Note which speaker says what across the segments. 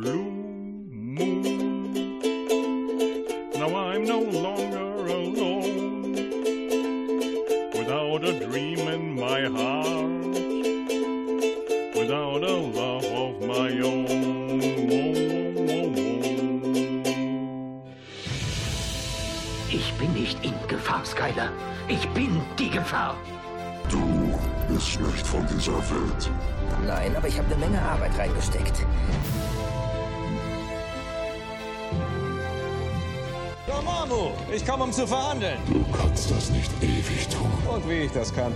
Speaker 1: blue moon. Now I'm no longer alone, without a dream in my heart, without a love of my own.
Speaker 2: Ich bin nicht in Gefahr, Skyler. Ich bin die Gefahr.
Speaker 3: Du bist nicht von dieser Welt.
Speaker 4: Nein, aber ich habe eine Menge Arbeit reingesteckt.
Speaker 5: Dormammu, ich komme, um zu verhandeln.
Speaker 3: Du kannst das nicht ewig tun.
Speaker 5: Und wie ich das kann.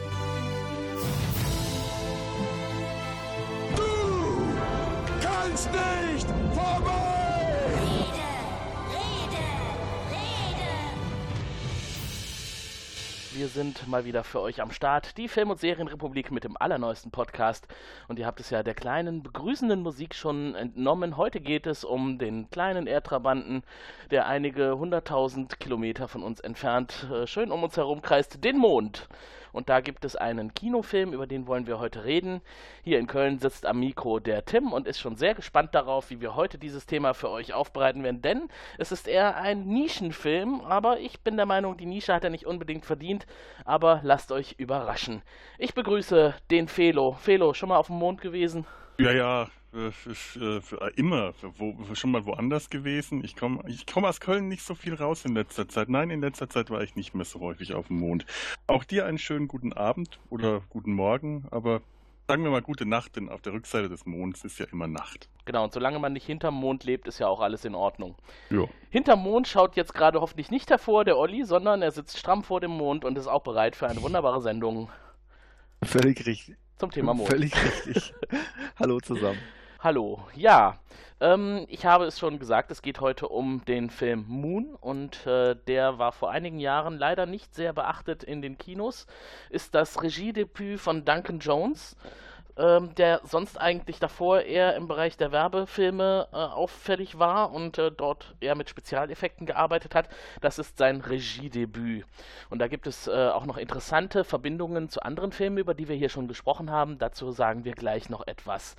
Speaker 6: Sind mal wieder für euch am Start, die Film- und Serienrepublik mit dem allerneuesten Podcast. Und ihr habt es ja der kleinen begrüßenden Musik schon entnommen. Heute geht es um den kleinen Erdtrabanten, der einige hunderttausend Kilometer von uns entfernt äh, schön um uns herum kreist, den Mond. Und da gibt es einen Kinofilm, über den wollen wir heute reden. Hier in Köln sitzt am Mikro der Tim und ist schon sehr gespannt darauf, wie wir heute dieses Thema für euch aufbereiten werden. Denn es ist eher ein Nischenfilm, aber ich bin der Meinung, die Nische hat er nicht unbedingt verdient. Aber lasst euch überraschen. Ich begrüße den Felo. Felo, schon mal auf dem Mond gewesen?
Speaker 1: Ja, ja, äh, f- f- äh, immer wo, schon mal woanders gewesen. Ich komme ich komm aus Köln nicht so viel raus in letzter Zeit. Nein, in letzter Zeit war ich nicht mehr so häufig auf dem Mond. Auch dir einen schönen guten Abend oder guten Morgen, aber sagen wir mal gute Nacht, denn auf der Rückseite des Monds ist ja immer Nacht.
Speaker 6: Genau, und solange man nicht hinterm Mond lebt, ist ja auch alles in Ordnung.
Speaker 1: Ja.
Speaker 6: Hinterm Mond schaut jetzt gerade hoffentlich nicht hervor, der Olli, sondern er sitzt stramm vor dem Mond und ist auch bereit für eine wunderbare Sendung
Speaker 7: Völlig richtig.
Speaker 6: zum Thema Mond.
Speaker 7: Völlig richtig. Hallo zusammen.
Speaker 6: Hallo, ja. Ähm, ich habe es schon gesagt, es geht heute um den Film Moon und äh, der war vor einigen Jahren leider nicht sehr beachtet in den Kinos. Ist das Regiedebüt von Duncan Jones, ähm, der sonst eigentlich davor eher im Bereich der Werbefilme äh, auffällig war und äh, dort eher mit Spezialeffekten gearbeitet hat. Das ist sein Regiedebüt. Und da gibt es äh, auch noch interessante Verbindungen zu anderen Filmen, über die wir hier schon gesprochen haben. Dazu sagen wir gleich noch etwas.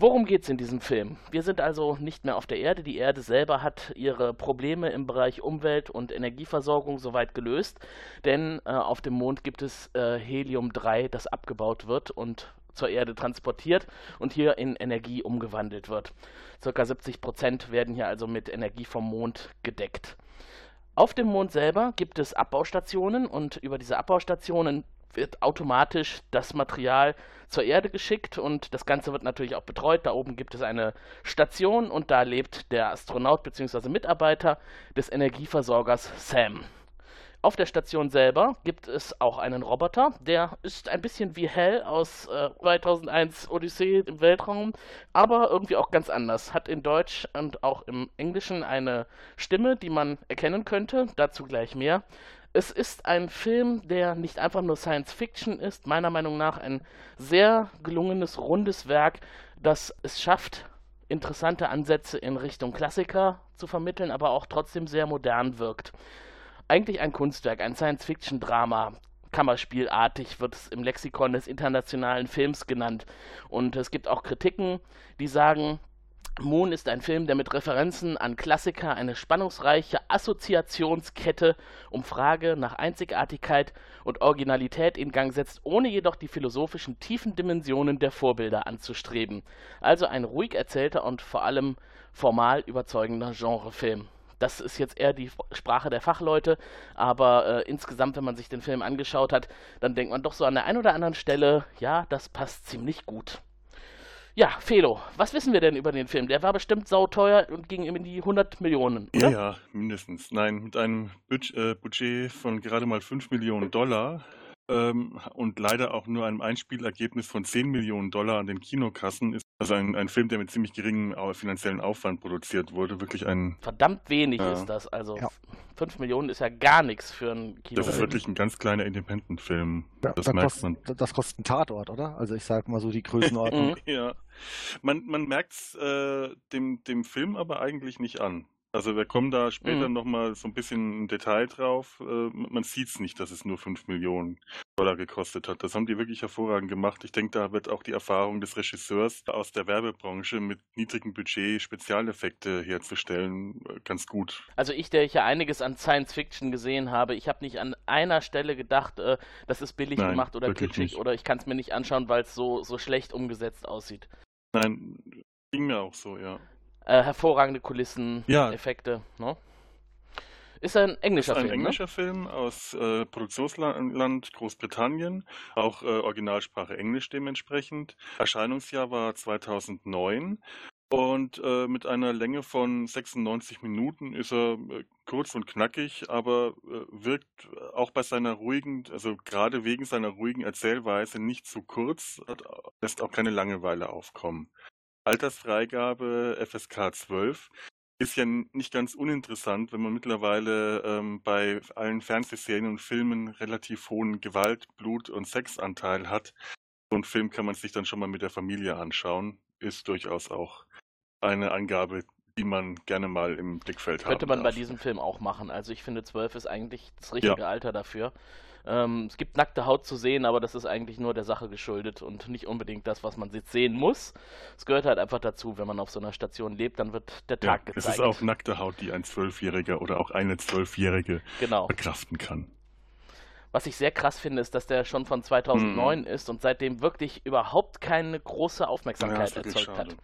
Speaker 6: Worum geht es in diesem Film? Wir sind also nicht mehr auf der Erde. Die Erde selber hat ihre Probleme im Bereich Umwelt und Energieversorgung soweit gelöst, denn äh, auf dem Mond gibt es äh, Helium-3, das abgebaut wird und zur Erde transportiert und hier in Energie umgewandelt wird. Circa 70 Prozent werden hier also mit Energie vom Mond gedeckt. Auf dem Mond selber gibt es Abbaustationen und über diese Abbaustationen wird automatisch das Material zur Erde geschickt und das Ganze wird natürlich auch betreut. Da oben gibt es eine Station und da lebt der Astronaut bzw. Mitarbeiter des Energieversorgers Sam. Auf der Station selber gibt es auch einen Roboter, der ist ein bisschen wie Hell aus äh, 2001 Odyssee im Weltraum, aber irgendwie auch ganz anders. Hat in Deutsch und auch im Englischen eine Stimme, die man erkennen könnte, dazu gleich mehr. Es ist ein Film, der nicht einfach nur Science Fiction ist, meiner Meinung nach ein sehr gelungenes, rundes Werk, das es schafft, interessante Ansätze in Richtung Klassiker zu vermitteln, aber auch trotzdem sehr modern wirkt. Eigentlich ein Kunstwerk, ein Science-Fiction-Drama. Kammerspielartig wird es im Lexikon des internationalen Films genannt. Und es gibt auch Kritiken, die sagen, Moon ist ein Film, der mit Referenzen an Klassiker eine spannungsreiche Assoziationskette um Frage nach Einzigartigkeit und Originalität in Gang setzt, ohne jedoch die philosophischen tiefen Dimensionen der Vorbilder anzustreben. Also ein ruhig erzählter und vor allem formal überzeugender Genrefilm. Das ist jetzt eher die Sprache der Fachleute, aber äh, insgesamt, wenn man sich den Film angeschaut hat, dann denkt man doch so an der einen oder anderen Stelle, ja, das passt ziemlich gut. Ja, Felo, was wissen wir denn über den Film? Der war bestimmt sauteuer und ging in die 100 Millionen, oder?
Speaker 1: Ja, ja, mindestens. Nein, mit einem Budget, äh, Budget von gerade mal 5 Millionen Dollar ähm, und leider auch nur einem Einspielergebnis von 10 Millionen Dollar an den Kinokassen ist also ein, ein Film, der mit ziemlich geringem au- finanziellen Aufwand produziert wurde, wirklich ein,
Speaker 6: Verdammt wenig
Speaker 1: Ja.
Speaker 6: ist das. Also
Speaker 7: Ja.
Speaker 6: 5 Millionen ist ja gar nichts für einen
Speaker 1: das
Speaker 6: Kinofilm.
Speaker 1: ist wirklich ein ganz kleiner Independent-Film.
Speaker 7: Ja,
Speaker 1: Das
Speaker 7: da
Speaker 1: merkt
Speaker 7: kost,
Speaker 1: man.
Speaker 7: Das kostet ein Tatort, oder? Also ich sag mal so die Größenordnung.
Speaker 6: Mhm.
Speaker 1: Ja, man, man merkt es äh, dem, dem Film aber eigentlich nicht an. Also wir kommen da später
Speaker 6: Mhm.
Speaker 1: nochmal so ein bisschen im Detail drauf. Äh, Man sieht es nicht, dass es nur 5 Millionen Dollar gekostet hat. Das haben die wirklich hervorragend gemacht. Ich denke, da wird auch die Erfahrung des Regisseurs aus der Werbebranche mit niedrigem Budget Spezialeffekte herzustellen äh, ganz gut.
Speaker 6: Also ich, der ich ja einiges an Science Fiction gesehen habe, ich habe nicht an einer Stelle gedacht, äh, das ist billig
Speaker 1: Nein,
Speaker 6: gemacht oder kitschig oder ich kann es mir nicht anschauen, weil es so, so schlecht umgesetzt aussieht.
Speaker 1: Nein, ging mir auch so, ja.
Speaker 6: Äh, hervorragende Kulissen,
Speaker 1: Ja.
Speaker 6: Effekte, ne? Ist ein englischer
Speaker 1: Das ist ein
Speaker 6: Film,
Speaker 1: englischer Film aus äh, Produktionsland Großbritannien, auch äh, Originalsprache Englisch dementsprechend. Erscheinungsjahr war 2009 und äh, mit einer Länge von 96 Minuten ist er äh, kurz und knackig, aber äh, wirkt auch bei seiner ruhigen, also gerade wegen seiner ruhigen Erzählweise nicht zu kurz, hat, lässt auch keine Langeweile aufkommen. Altersfreigabe FSK 12 ist ja nicht ganz uninteressant, wenn man mittlerweile ähm, bei allen Fernsehserien und Filmen relativ hohen Gewalt-, Blut- und Sexanteil hat. So einen Film kann man sich dann schon mal mit der Familie anschauen. Ist durchaus auch eine Angabe, die man gerne mal im Blickfeld
Speaker 6: Könnte
Speaker 1: haben
Speaker 6: man bei
Speaker 1: darf.
Speaker 6: diesem Film auch machen. Also ich finde 12 ist eigentlich das richtige Alter dafür. Ähm, es gibt nackte Haut zu sehen, aber das ist eigentlich nur der Sache geschuldet und nicht unbedingt das, was man jetzt sehen muss. Es gehört halt einfach dazu, wenn man auf so einer Station lebt, dann wird der
Speaker 1: Ja,
Speaker 6: Tag
Speaker 1: es
Speaker 6: gezeigt.
Speaker 1: ist auch nackte Haut, die ein Zwölfjähriger oder auch eine Zwölfjährige
Speaker 6: genau.
Speaker 1: verkraften kann.
Speaker 6: Was ich sehr krass finde, ist, dass der schon von 2009 ist und seitdem wirklich überhaupt keine große Aufmerksamkeit
Speaker 1: wirklich
Speaker 6: erzeugt
Speaker 1: schade.
Speaker 6: hat.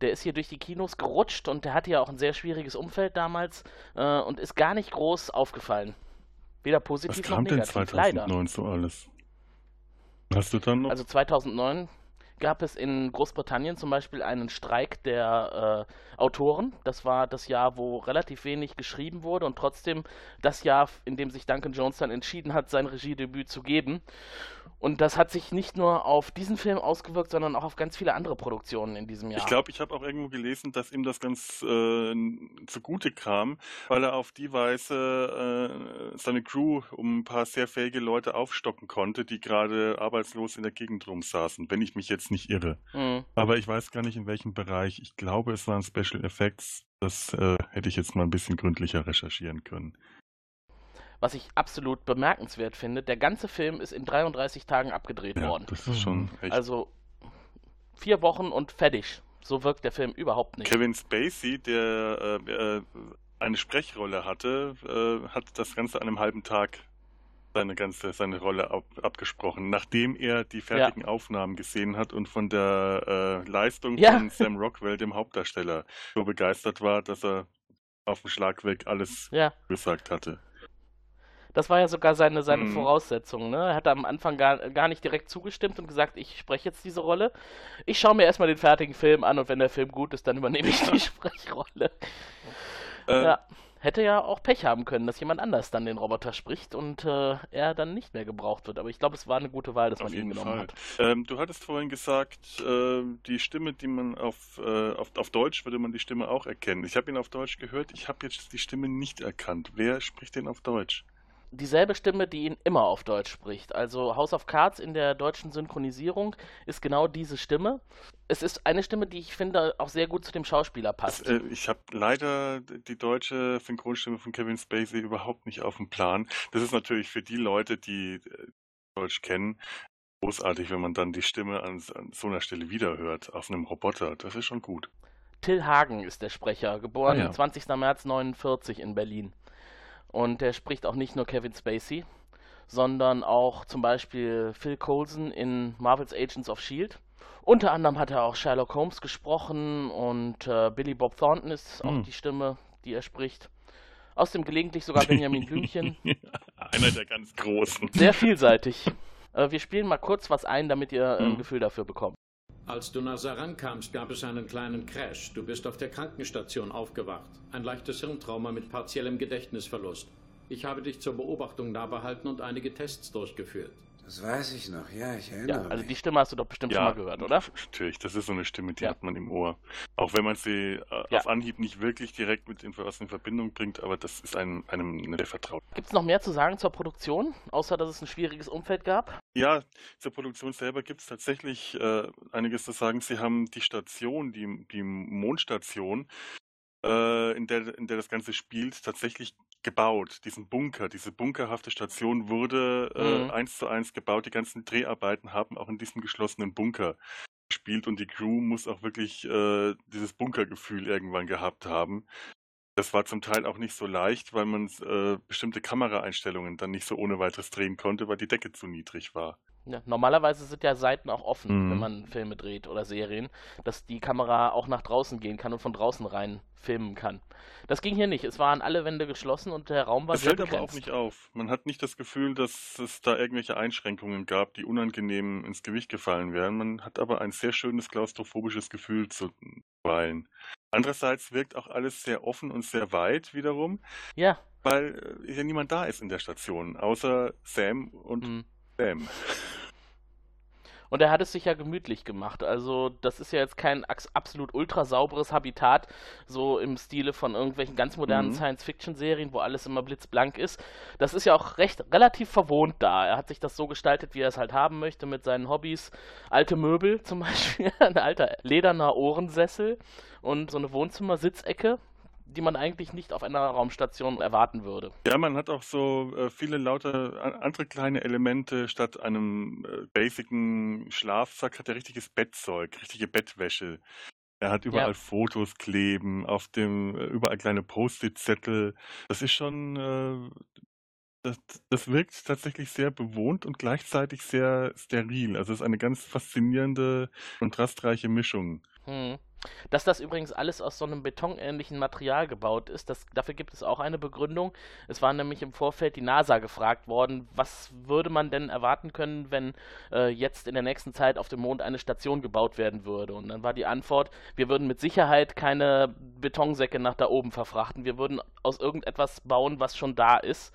Speaker 6: Der ist hier durch die Kinos gerutscht und der hatte ja auch ein sehr schwieriges Umfeld damals äh, und ist gar nicht groß aufgefallen. Weder
Speaker 1: Was
Speaker 6: positiv noch
Speaker 1: kam denn
Speaker 6: negativ, leider.
Speaker 1: 2009 so alles? Hast du dann noch?
Speaker 6: Also 2009 gab es in Großbritannien zum Beispiel einen Streik der äh, Autoren. Das war das Jahr, wo relativ wenig geschrieben wurde und trotzdem das Jahr, in dem sich Duncan Jones dann entschieden hat, sein Regiedebüt zu geben. Und das hat sich nicht nur auf diesen Film ausgewirkt, sondern auch auf ganz viele andere Produktionen in diesem Jahr.
Speaker 1: Ich glaube, ich habe auch irgendwo gelesen, dass ihm das ganz äh, zugute kam, weil er auf die Weise äh, seine Crew um ein paar sehr fähige Leute aufstocken konnte, die gerade arbeitslos in der Gegend rumsaßen, wenn ich mich jetzt nicht irre.
Speaker 6: Mhm.
Speaker 1: Aber ich weiß gar nicht, in welchem Bereich. Ich glaube, es waren Special Effects. Das äh, hätte ich jetzt mal ein bisschen gründlicher recherchieren können.
Speaker 6: Was ich absolut bemerkenswert finde, der ganze Film ist in 33 Tagen abgedreht
Speaker 1: Ja,
Speaker 6: worden.
Speaker 1: das ist schon echt.
Speaker 6: Also vier Wochen und fertig. So wirkt der Film überhaupt nicht.
Speaker 1: Kevin Spacey, der äh, äh, eine Sprechrolle hatte, äh, hat das Ganze an einem halben Tag seine ganze seine Rolle ab, abgesprochen, nachdem er die fertigen Aufnahmen gesehen hat und von der äh, Leistung
Speaker 6: Ja.
Speaker 1: von Sam Rockwell, dem Hauptdarsteller, so begeistert war, dass er auf den Schlag weg alles
Speaker 6: Ja,
Speaker 1: gesagt hatte.
Speaker 6: das war ja sogar seine, seine
Speaker 1: Mhm.
Speaker 6: Voraussetzung. Ne? Er hat am Anfang gar, gar nicht direkt zugestimmt und gesagt, ich spreche jetzt diese Rolle. Ich schaue mir erstmal den fertigen Film an und wenn der Film gut ist, dann übernehme ich die Sprechrolle.
Speaker 1: Äh,
Speaker 6: Ja. Hätte ja auch Pech haben können, dass jemand anders dann den Roboter spricht und äh, er dann nicht mehr gebraucht wird. Aber ich glaube, es war eine gute Wahl, dass
Speaker 1: Auf
Speaker 6: man ihn genommen
Speaker 1: Fall.
Speaker 6: hat.
Speaker 1: Ähm, du hattest vorhin gesagt, äh, die Stimme, die man auf, äh, auf, auf Deutsch würde man die Stimme auch erkennen. Ich habe ihn auf Deutsch gehört, ich habe jetzt die Stimme nicht erkannt. Wer spricht den auf Deutsch?
Speaker 6: Dieselbe Stimme, die ihn immer auf Deutsch spricht. Also House of Cards in der deutschen Synchronisierung ist genau diese Stimme. Es ist eine Stimme, die ich finde auch sehr gut zu dem Schauspieler
Speaker 1: Das,
Speaker 6: passt.
Speaker 1: äh, ich habe leider die deutsche Synchronstimme von Kevin Spacey überhaupt nicht auf dem Plan. Das ist natürlich für die Leute, die äh, Deutsch kennen, großartig, wenn man dann die Stimme an, an so einer Stelle wiederhört, auf einem Roboter. Das ist schon gut.
Speaker 6: Till Hagen ist der Sprecher, geboren
Speaker 1: Ah, ja.
Speaker 6: am 20. März 49 in Berlin. Und der spricht auch nicht nur Kevin Spacey, sondern auch zum Beispiel Phil Coulson in Marvel's Agents of S.H.I.E.L.D. Unter anderem hat er auch Sherlock Holmes gesprochen und äh, Billy Bob Thornton ist auch
Speaker 1: Hm.
Speaker 6: die Stimme, die er spricht. Außerdem gelegentlich sogar Benjamin Blümchen.
Speaker 1: Einer der ganz Großen.
Speaker 6: Sehr vielseitig. Äh, wir spielen mal kurz was ein, damit ihr äh, ein
Speaker 1: Hm.
Speaker 6: Gefühl dafür bekommt.
Speaker 8: Als du nach Saran kamst, gab es einen kleinen Crash. Du bist auf der Krankenstation aufgewacht. Ein leichtes Hirntrauma mit partiellem Gedächtnisverlust. Ich habe dich zur Beobachtung nah behalten und einige Tests durchgeführt.
Speaker 9: Das weiß ich noch, ja, ich
Speaker 6: Ja,
Speaker 9: erinnere
Speaker 6: also
Speaker 9: mich.
Speaker 6: die Stimme hast du doch bestimmt schon mal gehört, oder?
Speaker 1: Natürlich, das ist so eine Stimme, die
Speaker 6: Ja.
Speaker 1: hat man im Ohr. Auch wenn man sie äh,
Speaker 6: Ja.
Speaker 1: auf Anhieb nicht wirklich direkt mit Infos in Verbindung bringt, aber das ist einem, einem sehr vertraut.
Speaker 6: Gibt es noch mehr zu sagen zur Produktion, außer dass es ein schwieriges Umfeld gab?
Speaker 1: Ja, zur Produktion selber gibt es tatsächlich äh, einiges zu sagen. Sie haben die Station, die, die Mondstation, äh, in, der, in der das Ganze spielt, tatsächlich gebaut. Diesen Bunker, diese bunkerhafte Station wurde äh,
Speaker 6: Mhm.
Speaker 1: eins zu eins gebaut. Die ganzen Dreharbeiten haben auch in diesem geschlossenen Bunker gespielt und die Crew muss auch wirklich äh, dieses Bunkergefühl irgendwann gehabt haben. Das war zum Teil auch nicht so leicht, weil man äh, bestimmte Kameraeinstellungen dann nicht so ohne weiteres drehen konnte, weil die Decke zu niedrig war.
Speaker 6: Ja, normalerweise sind ja Seiten auch offen,
Speaker 1: Mhm.
Speaker 6: wenn man Filme dreht oder Serien, dass die Kamera auch nach draußen gehen kann und von draußen rein filmen kann. Das ging hier nicht. Es waren alle Wände geschlossen und der Raum war
Speaker 1: Es
Speaker 6: sehr
Speaker 1: fällt aber auch nicht auf. Man hat nicht das Gefühl, dass es da irgendwelche Einschränkungen gab, die unangenehm ins Gewicht gefallen wären. Man hat aber ein sehr schönes klaustrophobisches Gefühl zuweilen. Andererseits wirkt auch alles sehr offen und sehr weit wiederum,
Speaker 6: Ja.
Speaker 1: weil äh, ja niemand da ist in der Station, außer Sam und
Speaker 6: mhm.
Speaker 1: Sam.
Speaker 6: Und er hat es sich ja gemütlich gemacht. Also, das ist ja jetzt kein absolut ultra sauberes Habitat, so im Stile von irgendwelchen ganz modernen
Speaker 1: Mhm.
Speaker 6: Science-Fiction-Serien, wo alles immer blitzblank ist. Das ist ja auch recht relativ verwohnt da. Er hat sich das so gestaltet, wie er es halt haben möchte, mit seinen Hobbys. Alte Möbel zum Beispiel, ein alter lederner Ohrensessel und so eine Wohnzimmersitzecke, die man eigentlich nicht auf einer Raumstation erwarten würde.
Speaker 1: Ja, man hat auch so äh, viele lauter andere kleine Elemente. Statt einem äh, basicen Schlafsack hat er richtiges Bettzeug, richtige Bettwäsche. Er hat überall
Speaker 6: Ja.
Speaker 1: Fotos kleben, auf dem äh, überall kleine Post-it-Zettel. Das ist schon, äh, das, das wirkt tatsächlich sehr bewohnt und gleichzeitig sehr steril. Also es ist eine ganz faszinierende, kontrastreiche Mischung.
Speaker 6: Hm. Dass das übrigens alles aus so einem betonähnlichen Material gebaut ist, das, dafür gibt es auch eine Begründung. Es war nämlich im Vorfeld die NASA gefragt worden, was würde man denn erwarten können, wenn äh, jetzt in der nächsten Zeit auf dem Mond eine Station gebaut werden würde. Und dann war die Antwort, wir würden mit Sicherheit keine Betonsäcke nach da oben verfrachten, wir würden aus irgendetwas bauen, was schon da ist.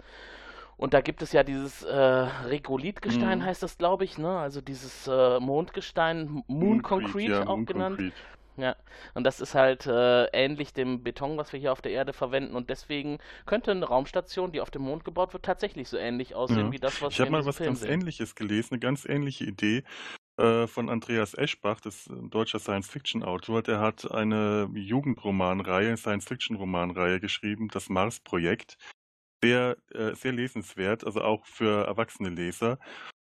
Speaker 6: Und da gibt es ja dieses äh, Regolithgestein,
Speaker 1: Mhm.
Speaker 6: heißt das, glaube ich, ne? Also dieses äh, Mondgestein, Moon Concrete
Speaker 1: ja,
Speaker 6: auch
Speaker 1: Moon
Speaker 6: genannt.
Speaker 1: Concrete.
Speaker 6: Ja, und das ist halt äh, ähnlich dem Beton, was wir hier auf der Erde verwenden. Und deswegen könnte eine Raumstation, die auf dem Mond gebaut wird, tatsächlich so ähnlich aussehen
Speaker 1: Ja.
Speaker 6: wie das, was
Speaker 1: Ich
Speaker 6: wir
Speaker 1: habe
Speaker 6: in
Speaker 1: mal was
Speaker 6: Film
Speaker 1: ganz
Speaker 6: sehen.
Speaker 1: Ähnliches gelesen, eine ganz ähnliche Idee äh, von Andreas Eschbach, das ist ein deutscher Science-Fiction-Autor. Der hat eine Jugendromanreihe, Science-Fiction-Romanreihe geschrieben, das Mars-Projekt. Sehr, äh, sehr lesenswert, also auch für erwachsene Leser.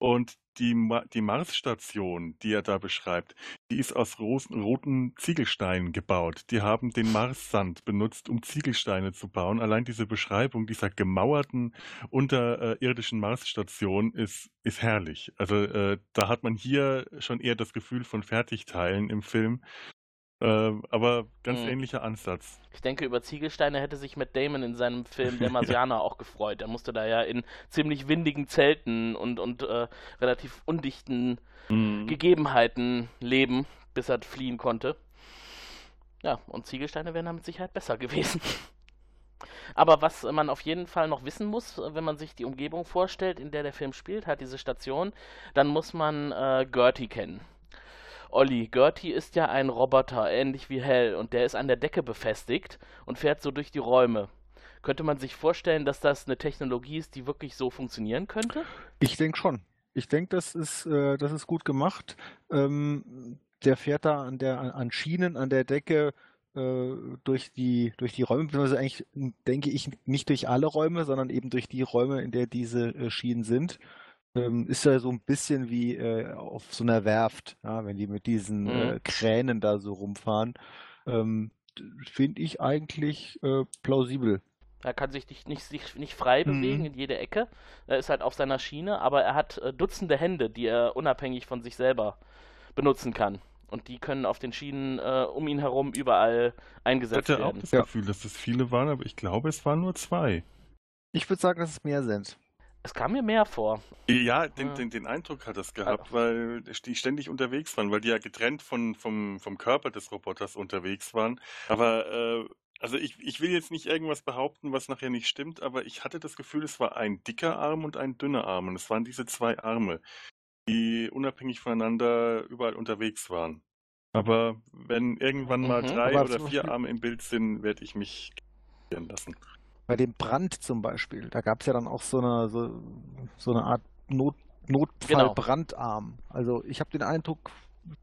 Speaker 1: Und die, Ma die Mars-Station, die er da beschreibt, die ist aus roten Ziegelsteinen gebaut. Die haben den Marssand benutzt, um Ziegelsteine zu bauen. Allein diese Beschreibung dieser gemauerten unterirdischen Marsstation ist, ist herrlich. Also äh, da hat man hier schon eher das Gefühl von Fertigteilen im Film. Äh, aber ganz
Speaker 6: Mhm.
Speaker 1: ähnlicher Ansatz.
Speaker 6: Ich denke, über Ziegelsteine hätte sich Matt Damon in seinem Film Der Marsianer auch gefreut. Er musste da ja in ziemlich windigen Zelten und, und äh, relativ undichten
Speaker 1: Mhm.
Speaker 6: Gegebenheiten leben, bis er fliehen konnte. Ja, und Ziegelsteine wären da mit Sicherheit besser gewesen. Aber was man auf jeden Fall noch wissen muss, wenn man sich die Umgebung vorstellt, in der der Film spielt, hat diese Station, dann muss man äh, Gertie kennen. Olli, Gertie ist ja ein Roboter, ähnlich wie Hell, und der ist an der Decke befestigt und fährt so durch die Räume. Könnte man sich vorstellen, dass das eine Technologie ist, die wirklich so funktionieren könnte?
Speaker 7: Ich denke schon. Ich denke, das ist, äh, das ist gut gemacht. Ähm, der fährt da an der an- Schienen an der Decke äh, durch die durch die Räume, beziehungsweise eigentlich denke ich nicht durch alle Räume, sondern eben durch die Räume, in der diese äh, Schienen sind. Ähm, ist ja so ein bisschen wie äh, auf so einer Werft, ja, wenn die mit diesen
Speaker 6: Mhm.
Speaker 7: äh, Kränen da so rumfahren. Ähm, Finde ich eigentlich äh, plausibel.
Speaker 6: Er kann sich nicht, nicht, sich nicht frei
Speaker 7: Mhm.
Speaker 6: bewegen in jede Ecke. Er ist halt auf seiner Schiene, aber er hat äh, Dutzende Hände, die er unabhängig von sich selber benutzen kann. Und die können auf den Schienen äh, um ihn herum überall
Speaker 1: Ich
Speaker 6: eingesetzt
Speaker 1: hatte auch
Speaker 6: werden.
Speaker 1: das
Speaker 7: Ja.
Speaker 1: Gefühl, dass es viele waren, aber ich glaube, es waren nur zwei.
Speaker 7: Ich würde sagen, dass es mehr sind.
Speaker 6: Es kam mir mehr vor.
Speaker 1: Ja, den, den, den Eindruck hat das gehabt, weil die ständig unterwegs waren, weil die ja getrennt von, vom, vom Körper des Roboters unterwegs waren. Aber äh, also ich, ich will jetzt nicht irgendwas behaupten, was nachher nicht stimmt, aber ich hatte das Gefühl, es war ein dicker Arm und ein dünner Arm. Und es waren diese zwei Arme, die unabhängig voneinander überall unterwegs waren. Aber wenn irgendwann mal
Speaker 6: Mhm.
Speaker 1: drei oder vier Arme im Bild sind, werde ich mich lassen.
Speaker 7: Bei dem Brand zum Beispiel, da gab es ja dann auch so eine, so, so eine Art Not, Notfallbrandarm. Also ich habe den Eindruck,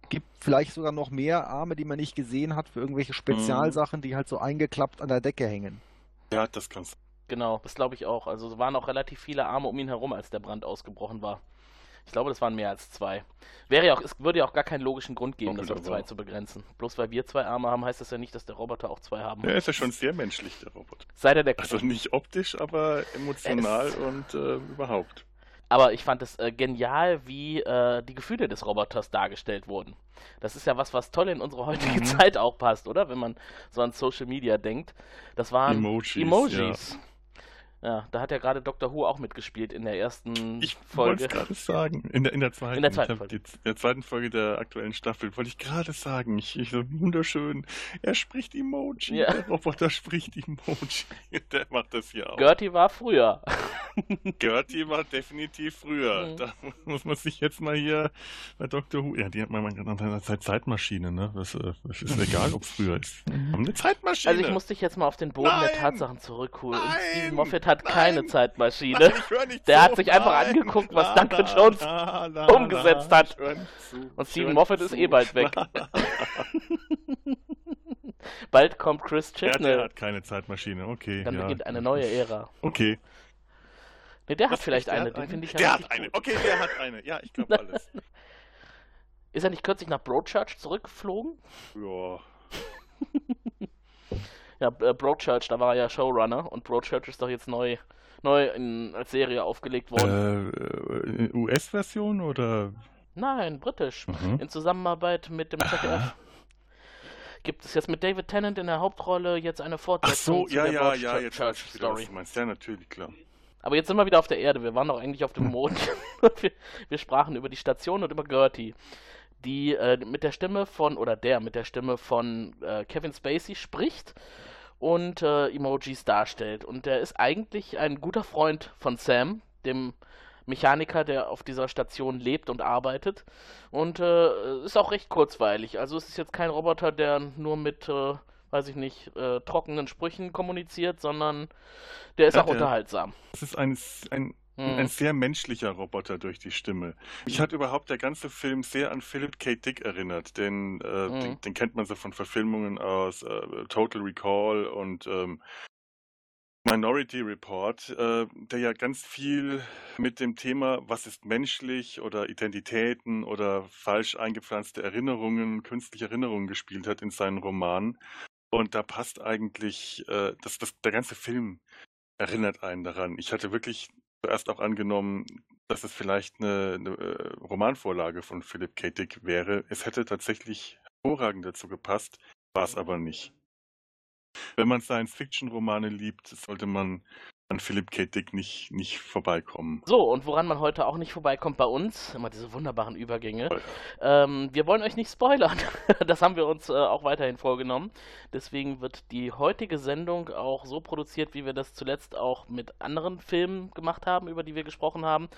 Speaker 7: gibt vielleicht sogar noch mehr Arme, die man nicht gesehen hat, für irgendwelche Spezialsachen, die halt so eingeklappt an der Decke hängen.
Speaker 1: Ja, das kannst
Speaker 6: Genau, das glaube ich auch. Also es waren auch relativ viele Arme um ihn herum, als der Brand ausgebrochen war. Ich glaube, das waren mehr als zwei. Wäre ja auch, es würde ja auch gar keinen logischen Grund geben, das auf zwei zu begrenzen. Bloß weil wir zwei Arme haben, heißt das ja nicht, dass der Roboter auch zwei haben
Speaker 1: Er
Speaker 6: muss.
Speaker 1: ist ja schon sehr menschlich, der Roboter.
Speaker 6: Sei der der
Speaker 1: Also nicht optisch, aber emotional
Speaker 6: Es-
Speaker 1: und äh, überhaupt.
Speaker 6: Aber ich fand es äh, genial, wie äh, die Gefühle des Roboters dargestellt wurden. Das ist ja was, was toll in unsere heutige
Speaker 1: Mhm.
Speaker 6: Zeit auch passt, oder? Wenn man so an Social Media denkt. Das waren
Speaker 1: Emojis,
Speaker 6: Emojis. Ja. Da hat ja gerade Dr. Who auch mitgespielt in der ersten
Speaker 1: Ich wollte
Speaker 6: Folge.
Speaker 1: es gerade sagen. In der, in der zweiten,
Speaker 6: In der zweiten
Speaker 1: ich
Speaker 6: Folge.
Speaker 1: Die, in der zweiten Folge der aktuellen Staffel wollte ich gerade sagen. Ich, ich so wunderschön. Er spricht Emoji.
Speaker 6: Ja.
Speaker 1: Der Roboter spricht Emoji. Der macht das hier auch.
Speaker 6: Gertie war früher.
Speaker 1: Gertie war definitiv früher.
Speaker 6: Mhm.
Speaker 1: Da muss man sich jetzt mal hier bei Dr. Who. Ja, die hat man gerade eine Zeit Zeitmaschine, ne? Das, äh, das ist egal, ob es früher ist. Haben eine Zeitmaschine.
Speaker 6: Also ich muss dich jetzt mal auf den Boden der
Speaker 1: Nein!
Speaker 6: Tatsachen zurückholen.
Speaker 1: Nein!
Speaker 6: Moffat hat
Speaker 1: Nein!
Speaker 6: keine Zeitmaschine.
Speaker 1: Nein,
Speaker 6: Der hat sich einfach
Speaker 1: Nein.
Speaker 6: angeguckt, was
Speaker 1: Na,
Speaker 6: Duncan Jones
Speaker 1: na, na,
Speaker 6: umgesetzt hat.
Speaker 1: zu.
Speaker 6: Und Steven Moffat ist eh bald weg. Bald kommt Chris
Speaker 1: Ja, der
Speaker 6: Chibnall.
Speaker 1: hat keine Zeitmaschine, okay.
Speaker 6: Dann
Speaker 1: ja.
Speaker 6: beginnt eine neue Ära.
Speaker 1: Okay.
Speaker 6: Ne, der hat
Speaker 1: Was,
Speaker 6: vielleicht
Speaker 1: echt? Der
Speaker 6: eine,
Speaker 1: hat
Speaker 6: den finde ich
Speaker 1: Der hat eine. Okay, der hat eine. Ja, ich glaube alles.
Speaker 6: Ist er nicht kürzlich nach Broadchurch zurückgeflogen?
Speaker 1: ja.
Speaker 6: Ja, äh, Broadchurch, da war er ja Showrunner und Broadchurch ist doch jetzt neu, neu in, als Serie aufgelegt worden.
Speaker 1: Äh, äh, US-Version oder?
Speaker 6: Nein, britisch.
Speaker 1: Mhm.
Speaker 6: In Zusammenarbeit mit dem ZDF. Gibt es jetzt mit David Tennant in der Hauptrolle jetzt eine
Speaker 1: Ach
Speaker 6: Fortsetzung
Speaker 1: so,
Speaker 6: zu
Speaker 1: ja, ja, ja,
Speaker 6: Broadchurch
Speaker 1: jetzt weiß ich wieder, was
Speaker 6: Story.
Speaker 1: du meinst. Ja, natürlich, klar.
Speaker 6: Aber jetzt sind wir wieder auf der Erde. Wir waren doch eigentlich auf dem Mond. wir, wir sprachen über die Station und über Gertie, die äh, mit der Stimme von, oder der mit der Stimme von äh, Kevin Spacey spricht und äh, Emojis darstellt. Und der ist eigentlich ein guter Freund von Sam, dem Mechaniker, der auf dieser Station lebt und arbeitet. Und äh, ist auch recht kurzweilig. Also es ist jetzt kein Roboter, der nur mit, äh, weiß ich nicht, äh, trockenen Sprüchen kommuniziert, sondern der ist
Speaker 1: Ja,
Speaker 6: auch
Speaker 1: der-
Speaker 6: unterhaltsam.
Speaker 1: Das ist ein, ein,
Speaker 6: Hm.
Speaker 1: ein sehr menschlicher Roboter durch die Stimme. Mich hat überhaupt der ganze Film sehr an Philip K. Dick erinnert. Den, äh,
Speaker 6: Mhm.
Speaker 1: den, den kennt man so von Verfilmungen aus äh, Total Recall und ähm, Minority Report, äh, der ja ganz viel mit dem Thema, was ist menschlich oder Identitäten oder falsch eingepflanzte Erinnerungen, künstliche Erinnerungen gespielt hat in seinen Romanen. Und da passt eigentlich, äh, das, das, der ganze Film erinnert einen daran. Ich hatte wirklich zuerst auch angenommen, dass es vielleicht eine, eine äh, Romanvorlage von Philip K. Dick wäre. Es hätte tatsächlich hervorragend dazu gepasst, war es aber nicht. Wenn man Science-Fiction-Romane liebt, sollte man an Philip K. Dick nicht, nicht vorbeikommen.
Speaker 6: So, und woran man heute auch nicht vorbeikommt bei uns, immer diese wunderbaren Übergänge. Ähm, wir wollen euch nicht spoilern. das haben wir uns äh, auch weiterhin vorgenommen. Deswegen wird die heutige Sendung auch so produziert, wie wir das zuletzt auch mit anderen Filmen gemacht haben, über die wir gesprochen haben.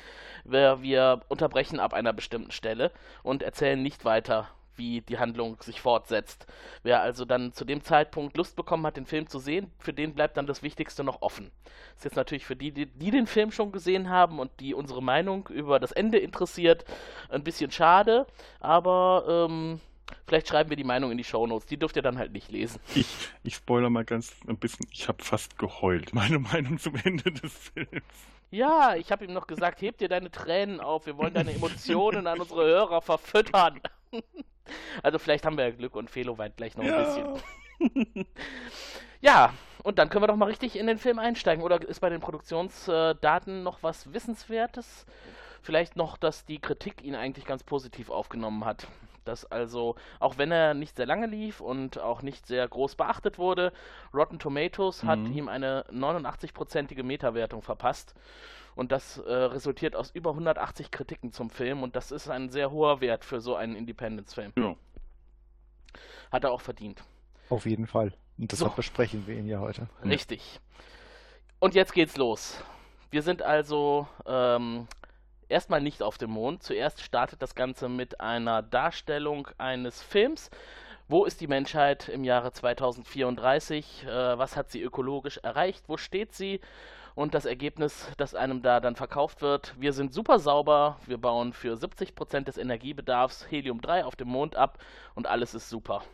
Speaker 6: Wir, wir unterbrechen ab einer bestimmten Stelle und erzählen nicht weiter wie die Handlung sich fortsetzt. Wer also dann zu dem Zeitpunkt Lust bekommen hat, den Film zu sehen, für den bleibt dann das Wichtigste noch offen. Ist jetzt natürlich für die, die, die den Film schon gesehen haben und die unsere Meinung über das Ende interessiert, ein bisschen schade, aber ähm, vielleicht schreiben wir die Meinung in die Shownotes. Die dürft ihr dann halt nicht lesen.
Speaker 1: Ich, ich spoiler mal ganz ein bisschen. Ich habe fast geheult. Meine Meinung zum Ende des Films.
Speaker 6: Ja, ich habe ihm noch gesagt, heb dir deine Tränen auf, wir wollen deine Emotionen an unsere Hörer verfüttern. Also vielleicht haben wir ja Glück und Felo weint gleich noch ein bisschen. Ja, und dann können wir doch mal richtig in den Film einsteigen. Oder ist bei den Produktionsdaten noch was Wissenswertes? Vielleicht noch, dass die Kritik ihn eigentlich ganz positiv aufgenommen hat. Dass also, auch wenn er nicht sehr lange lief und auch nicht sehr groß beachtet wurde, Rotten Tomatoes hat
Speaker 1: Mhm.
Speaker 6: ihm eine 89-prozentige Metawertung verpasst. Und das äh, resultiert aus über 180 Kritiken zum Film. Und das ist ein sehr hoher Wert für so einen Independence-Film.
Speaker 1: Ja.
Speaker 6: Hat er auch verdient.
Speaker 7: Auf jeden Fall. Und
Speaker 6: So.
Speaker 7: deshalb besprechen wir ihn ja heute.
Speaker 6: Richtig. Und jetzt geht's los. Wir sind also ähm, erstmal nicht auf dem Mond. Zuerst startet das Ganze mit einer Darstellung eines Films wo ist die Menschheit im Jahre 2034? Äh, was hat sie ökologisch erreicht? Wo steht sie? Und das Ergebnis, das einem da dann verkauft wird, wir sind super sauber, wir bauen für 70% des Energiebedarfs Helium-3 auf dem Mond ab und alles ist super.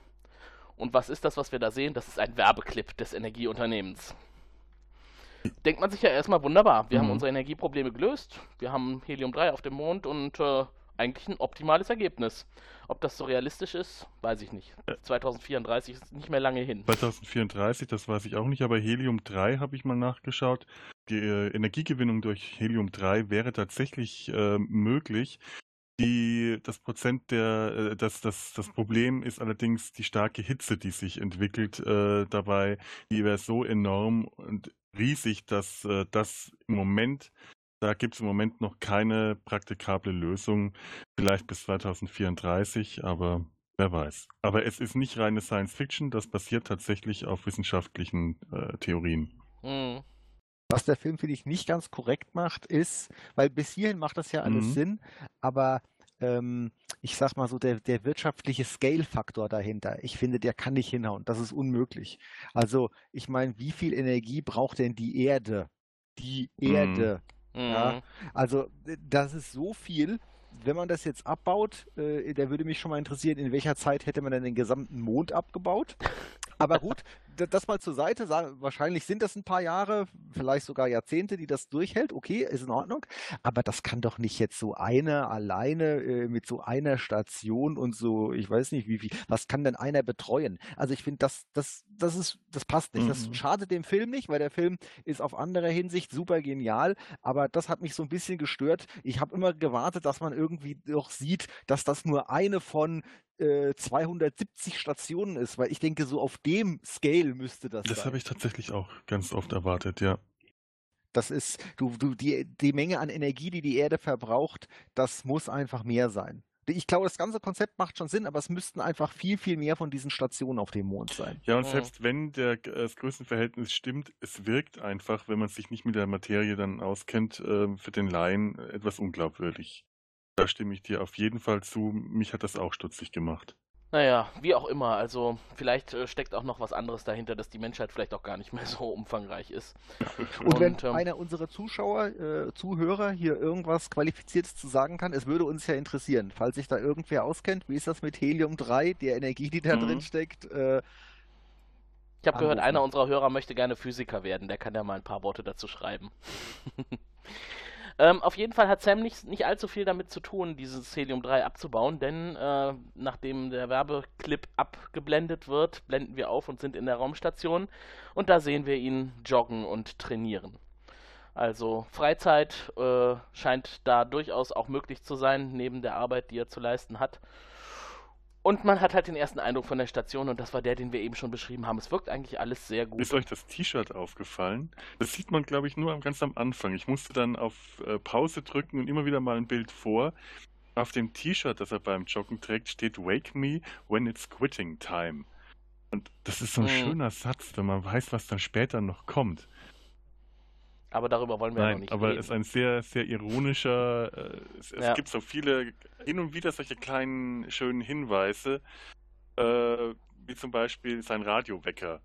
Speaker 6: Und was ist das, was wir da sehen? Das ist ein Werbeclip des Energieunternehmens. Denkt man sich ja erstmal wunderbar. Wir mhm. haben unsere Energieprobleme gelöst, wir haben Helium-3 auf dem Mond und äh, eigentlich ein optimales Ergebnis. Ob das so realistisch ist, weiß ich nicht. 2034 ist nicht mehr lange hin.
Speaker 1: 2034, das weiß ich auch nicht, aber Helium-3 habe ich mal nachgeschaut. Die äh, Energiegewinnung durch Helium-3 wäre tatsächlich äh, möglich. Die, das Prozent der, äh, das, das, das Problem ist allerdings die starke Hitze, die sich entwickelt äh, dabei. Die wäre so enorm und riesig, dass äh, das im Moment da gibt es im Moment noch keine praktikable Lösung, vielleicht bis 2034, aber wer weiß. Aber es ist nicht reine Science Fiction, das basiert tatsächlich auf wissenschaftlichen äh, Theorien. Mhm.
Speaker 7: Was der Film, finde ich, nicht ganz korrekt macht, ist, weil bis hierhin macht das ja alles mhm. Sinn, aber ähm, ich sag mal so, der, der wirtschaftliche Scale-Faktor dahinter, ich finde, der kann nicht hinhauen. Das ist unmöglich. Also, ich meine, wie viel Energie braucht denn die Erde? Die mhm. Erde. Mhm Mhm. Ja, also das ist so viel. Wenn man das jetzt abbaut, äh, da würde mich schon mal interessieren, in welcher Zeit hätte man denn den gesamten Mond abgebaut? Aber gut, das mal zur Seite, wahrscheinlich sind das ein paar Jahre, vielleicht sogar Jahrzehnte, die das durchhält. Okay, ist in Ordnung. Aber das kann doch nicht jetzt so eine alleine äh, mit so einer Station und so, ich weiß nicht wie viel, was kann denn einer betreuen? Also ich finde, das, das, das ist, das passt nicht. Das mhm. schadet dem Film nicht, weil der Film ist auf andere Hinsicht super genial. Aber das hat mich so ein bisschen gestört. Ich habe immer gewartet, dass man irgendwie doch sieht, dass das nur eine von 270 äh, Stationen ist, weil ich denke, so auf dem Scale müsste das.
Speaker 1: Das habe ich tatsächlich auch ganz oft erwartet, ja.
Speaker 7: Das ist, du, du, die, die Menge an Energie, die die Erde verbraucht, das muss einfach mehr sein. Ich glaube, das ganze Konzept macht schon Sinn, aber es müssten einfach viel, viel mehr von diesen Stationen auf dem Mond sein.
Speaker 1: Ja, und mhm. selbst wenn der, das Größenverhältnis stimmt, es wirkt einfach, wenn man sich nicht mit der Materie dann auskennt, äh, für den Laien etwas unglaubwürdig. Da stimme ich dir auf jeden Fall zu. Mich hat das auch stutzig gemacht.
Speaker 6: Naja, wie auch immer. Also vielleicht äh, steckt auch noch was anderes dahinter, dass die Menschheit vielleicht auch gar nicht mehr so umfangreich ist.
Speaker 7: Und, Und wenn ähm, einer unserer Zuschauer, äh, Zuhörer hier irgendwas Qualifiziertes zu sagen kann, es würde uns ja interessieren. Falls sich da irgendwer auskennt, wie ist das mit Helium-3, der Energie, die da mhm. drin steckt? Äh,
Speaker 6: ich habe gehört, einer unserer Hörer möchte gerne Physiker werden. Der kann ja mal ein paar Worte dazu schreiben. Ähm, auf jeden Fall hat Sam nicht, nicht allzu viel damit zu tun, dieses Helium-3 abzubauen, denn äh, nachdem der Werbeclip abgeblendet wird, blenden wir auf und sind in der Raumstation und da sehen wir ihn joggen und trainieren. Also Freizeit äh, scheint da durchaus auch möglich zu sein, neben der Arbeit, die er zu leisten hat. Und man hat halt den ersten Eindruck von der Station und das war der, den wir eben schon beschrieben haben. Es wirkt eigentlich alles sehr gut.
Speaker 1: Ist euch das T-Shirt aufgefallen? Das sieht man, glaube ich, nur ganz am Anfang. Ich musste dann auf äh, Pause drücken und immer wieder mal ein Bild vor. Auf dem T-Shirt, das er beim Joggen trägt, steht Wake me when it's quitting time. Und das ist so ein mhm. schöner Satz, wenn man weiß, was dann später noch kommt.
Speaker 6: Aber darüber wollen wir
Speaker 1: Nein,
Speaker 6: ja noch nicht
Speaker 1: aber
Speaker 6: reden.
Speaker 1: es ist ein sehr, sehr ironischer. Äh, es, es gibt so viele, hin und wieder solche kleinen, schönen Hinweise, äh, wie zum Beispiel sein Radiowecker.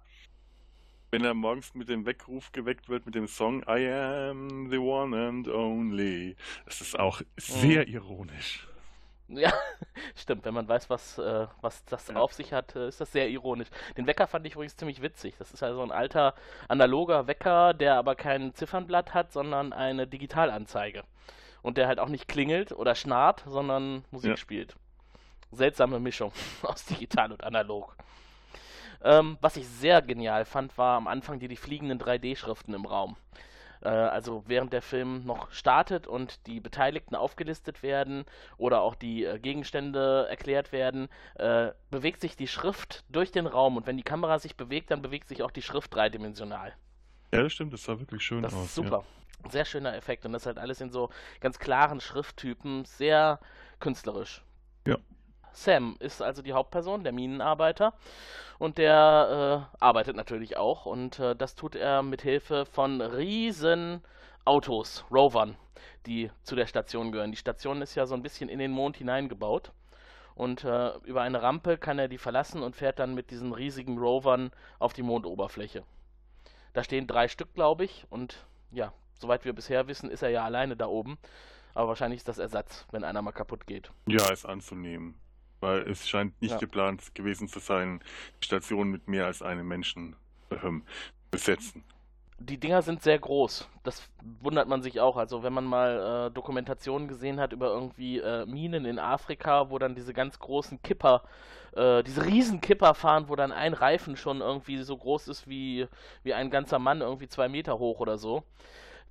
Speaker 1: Wenn er morgens mit dem Weckruf geweckt wird mit dem Song I am the one and only. Das ist auch sehr mhm. ironisch.
Speaker 6: Ja, stimmt. Wenn man weiß, was, äh, was das ja. auf sich hat, äh, ist das sehr ironisch. Den Wecker fand ich übrigens ziemlich witzig. Das ist ja so ein alter analoger Wecker, der aber kein Ziffernblatt hat, sondern eine Digitalanzeige. Und der halt auch nicht klingelt oder schnarrt, sondern Musik ja. spielt. Seltsame Mischung aus digital und analog. Ähm, was ich sehr genial fand, war am Anfang die, die fliegenden 3D-Schriften im Raum. Äh, also während der Film noch startet und die Beteiligten aufgelistet werden oder auch die äh, Gegenstände erklärt werden, äh, bewegt sich die Schrift durch den Raum und wenn die Kamera sich bewegt, dann bewegt sich auch die Schrift dreidimensional.
Speaker 1: Ja, das stimmt, das sah wirklich schön
Speaker 6: das
Speaker 1: aus.
Speaker 6: Ist super. Ja. Sehr schöner Effekt und das halt alles in so ganz klaren Schrifttypen, sehr künstlerisch.
Speaker 1: Ja.
Speaker 6: Sam ist also die Hauptperson, der Minenarbeiter. Und der äh, arbeitet natürlich auch. Und äh, das tut er mit Hilfe von riesen Autos, Rovern, die zu der Station gehören. Die Station ist ja so ein bisschen in den Mond hineingebaut. Und äh, über eine Rampe kann er die verlassen und fährt dann mit diesen riesigen Rovern auf die Mondoberfläche. Da stehen drei Stück, glaube ich, und ja, soweit wir bisher wissen, ist er ja alleine da oben. Aber wahrscheinlich ist das Ersatz, wenn einer mal kaputt geht.
Speaker 1: Ja, ist anzunehmen. Weil es scheint nicht
Speaker 6: Ja.
Speaker 1: geplant gewesen zu sein, die Station mit mehr als einem Menschen ähm, besetzen.
Speaker 6: Die Dinger sind sehr groß. Das wundert man sich auch. Also wenn man mal äh, Dokumentationen gesehen hat über irgendwie äh, Minen in Afrika, wo dann diese ganz großen Kipper, äh, diese riesen Kipper fahren, wo dann ein Reifen schon irgendwie so groß ist wie, wie ein ganzer Mann, irgendwie zwei Meter hoch oder so.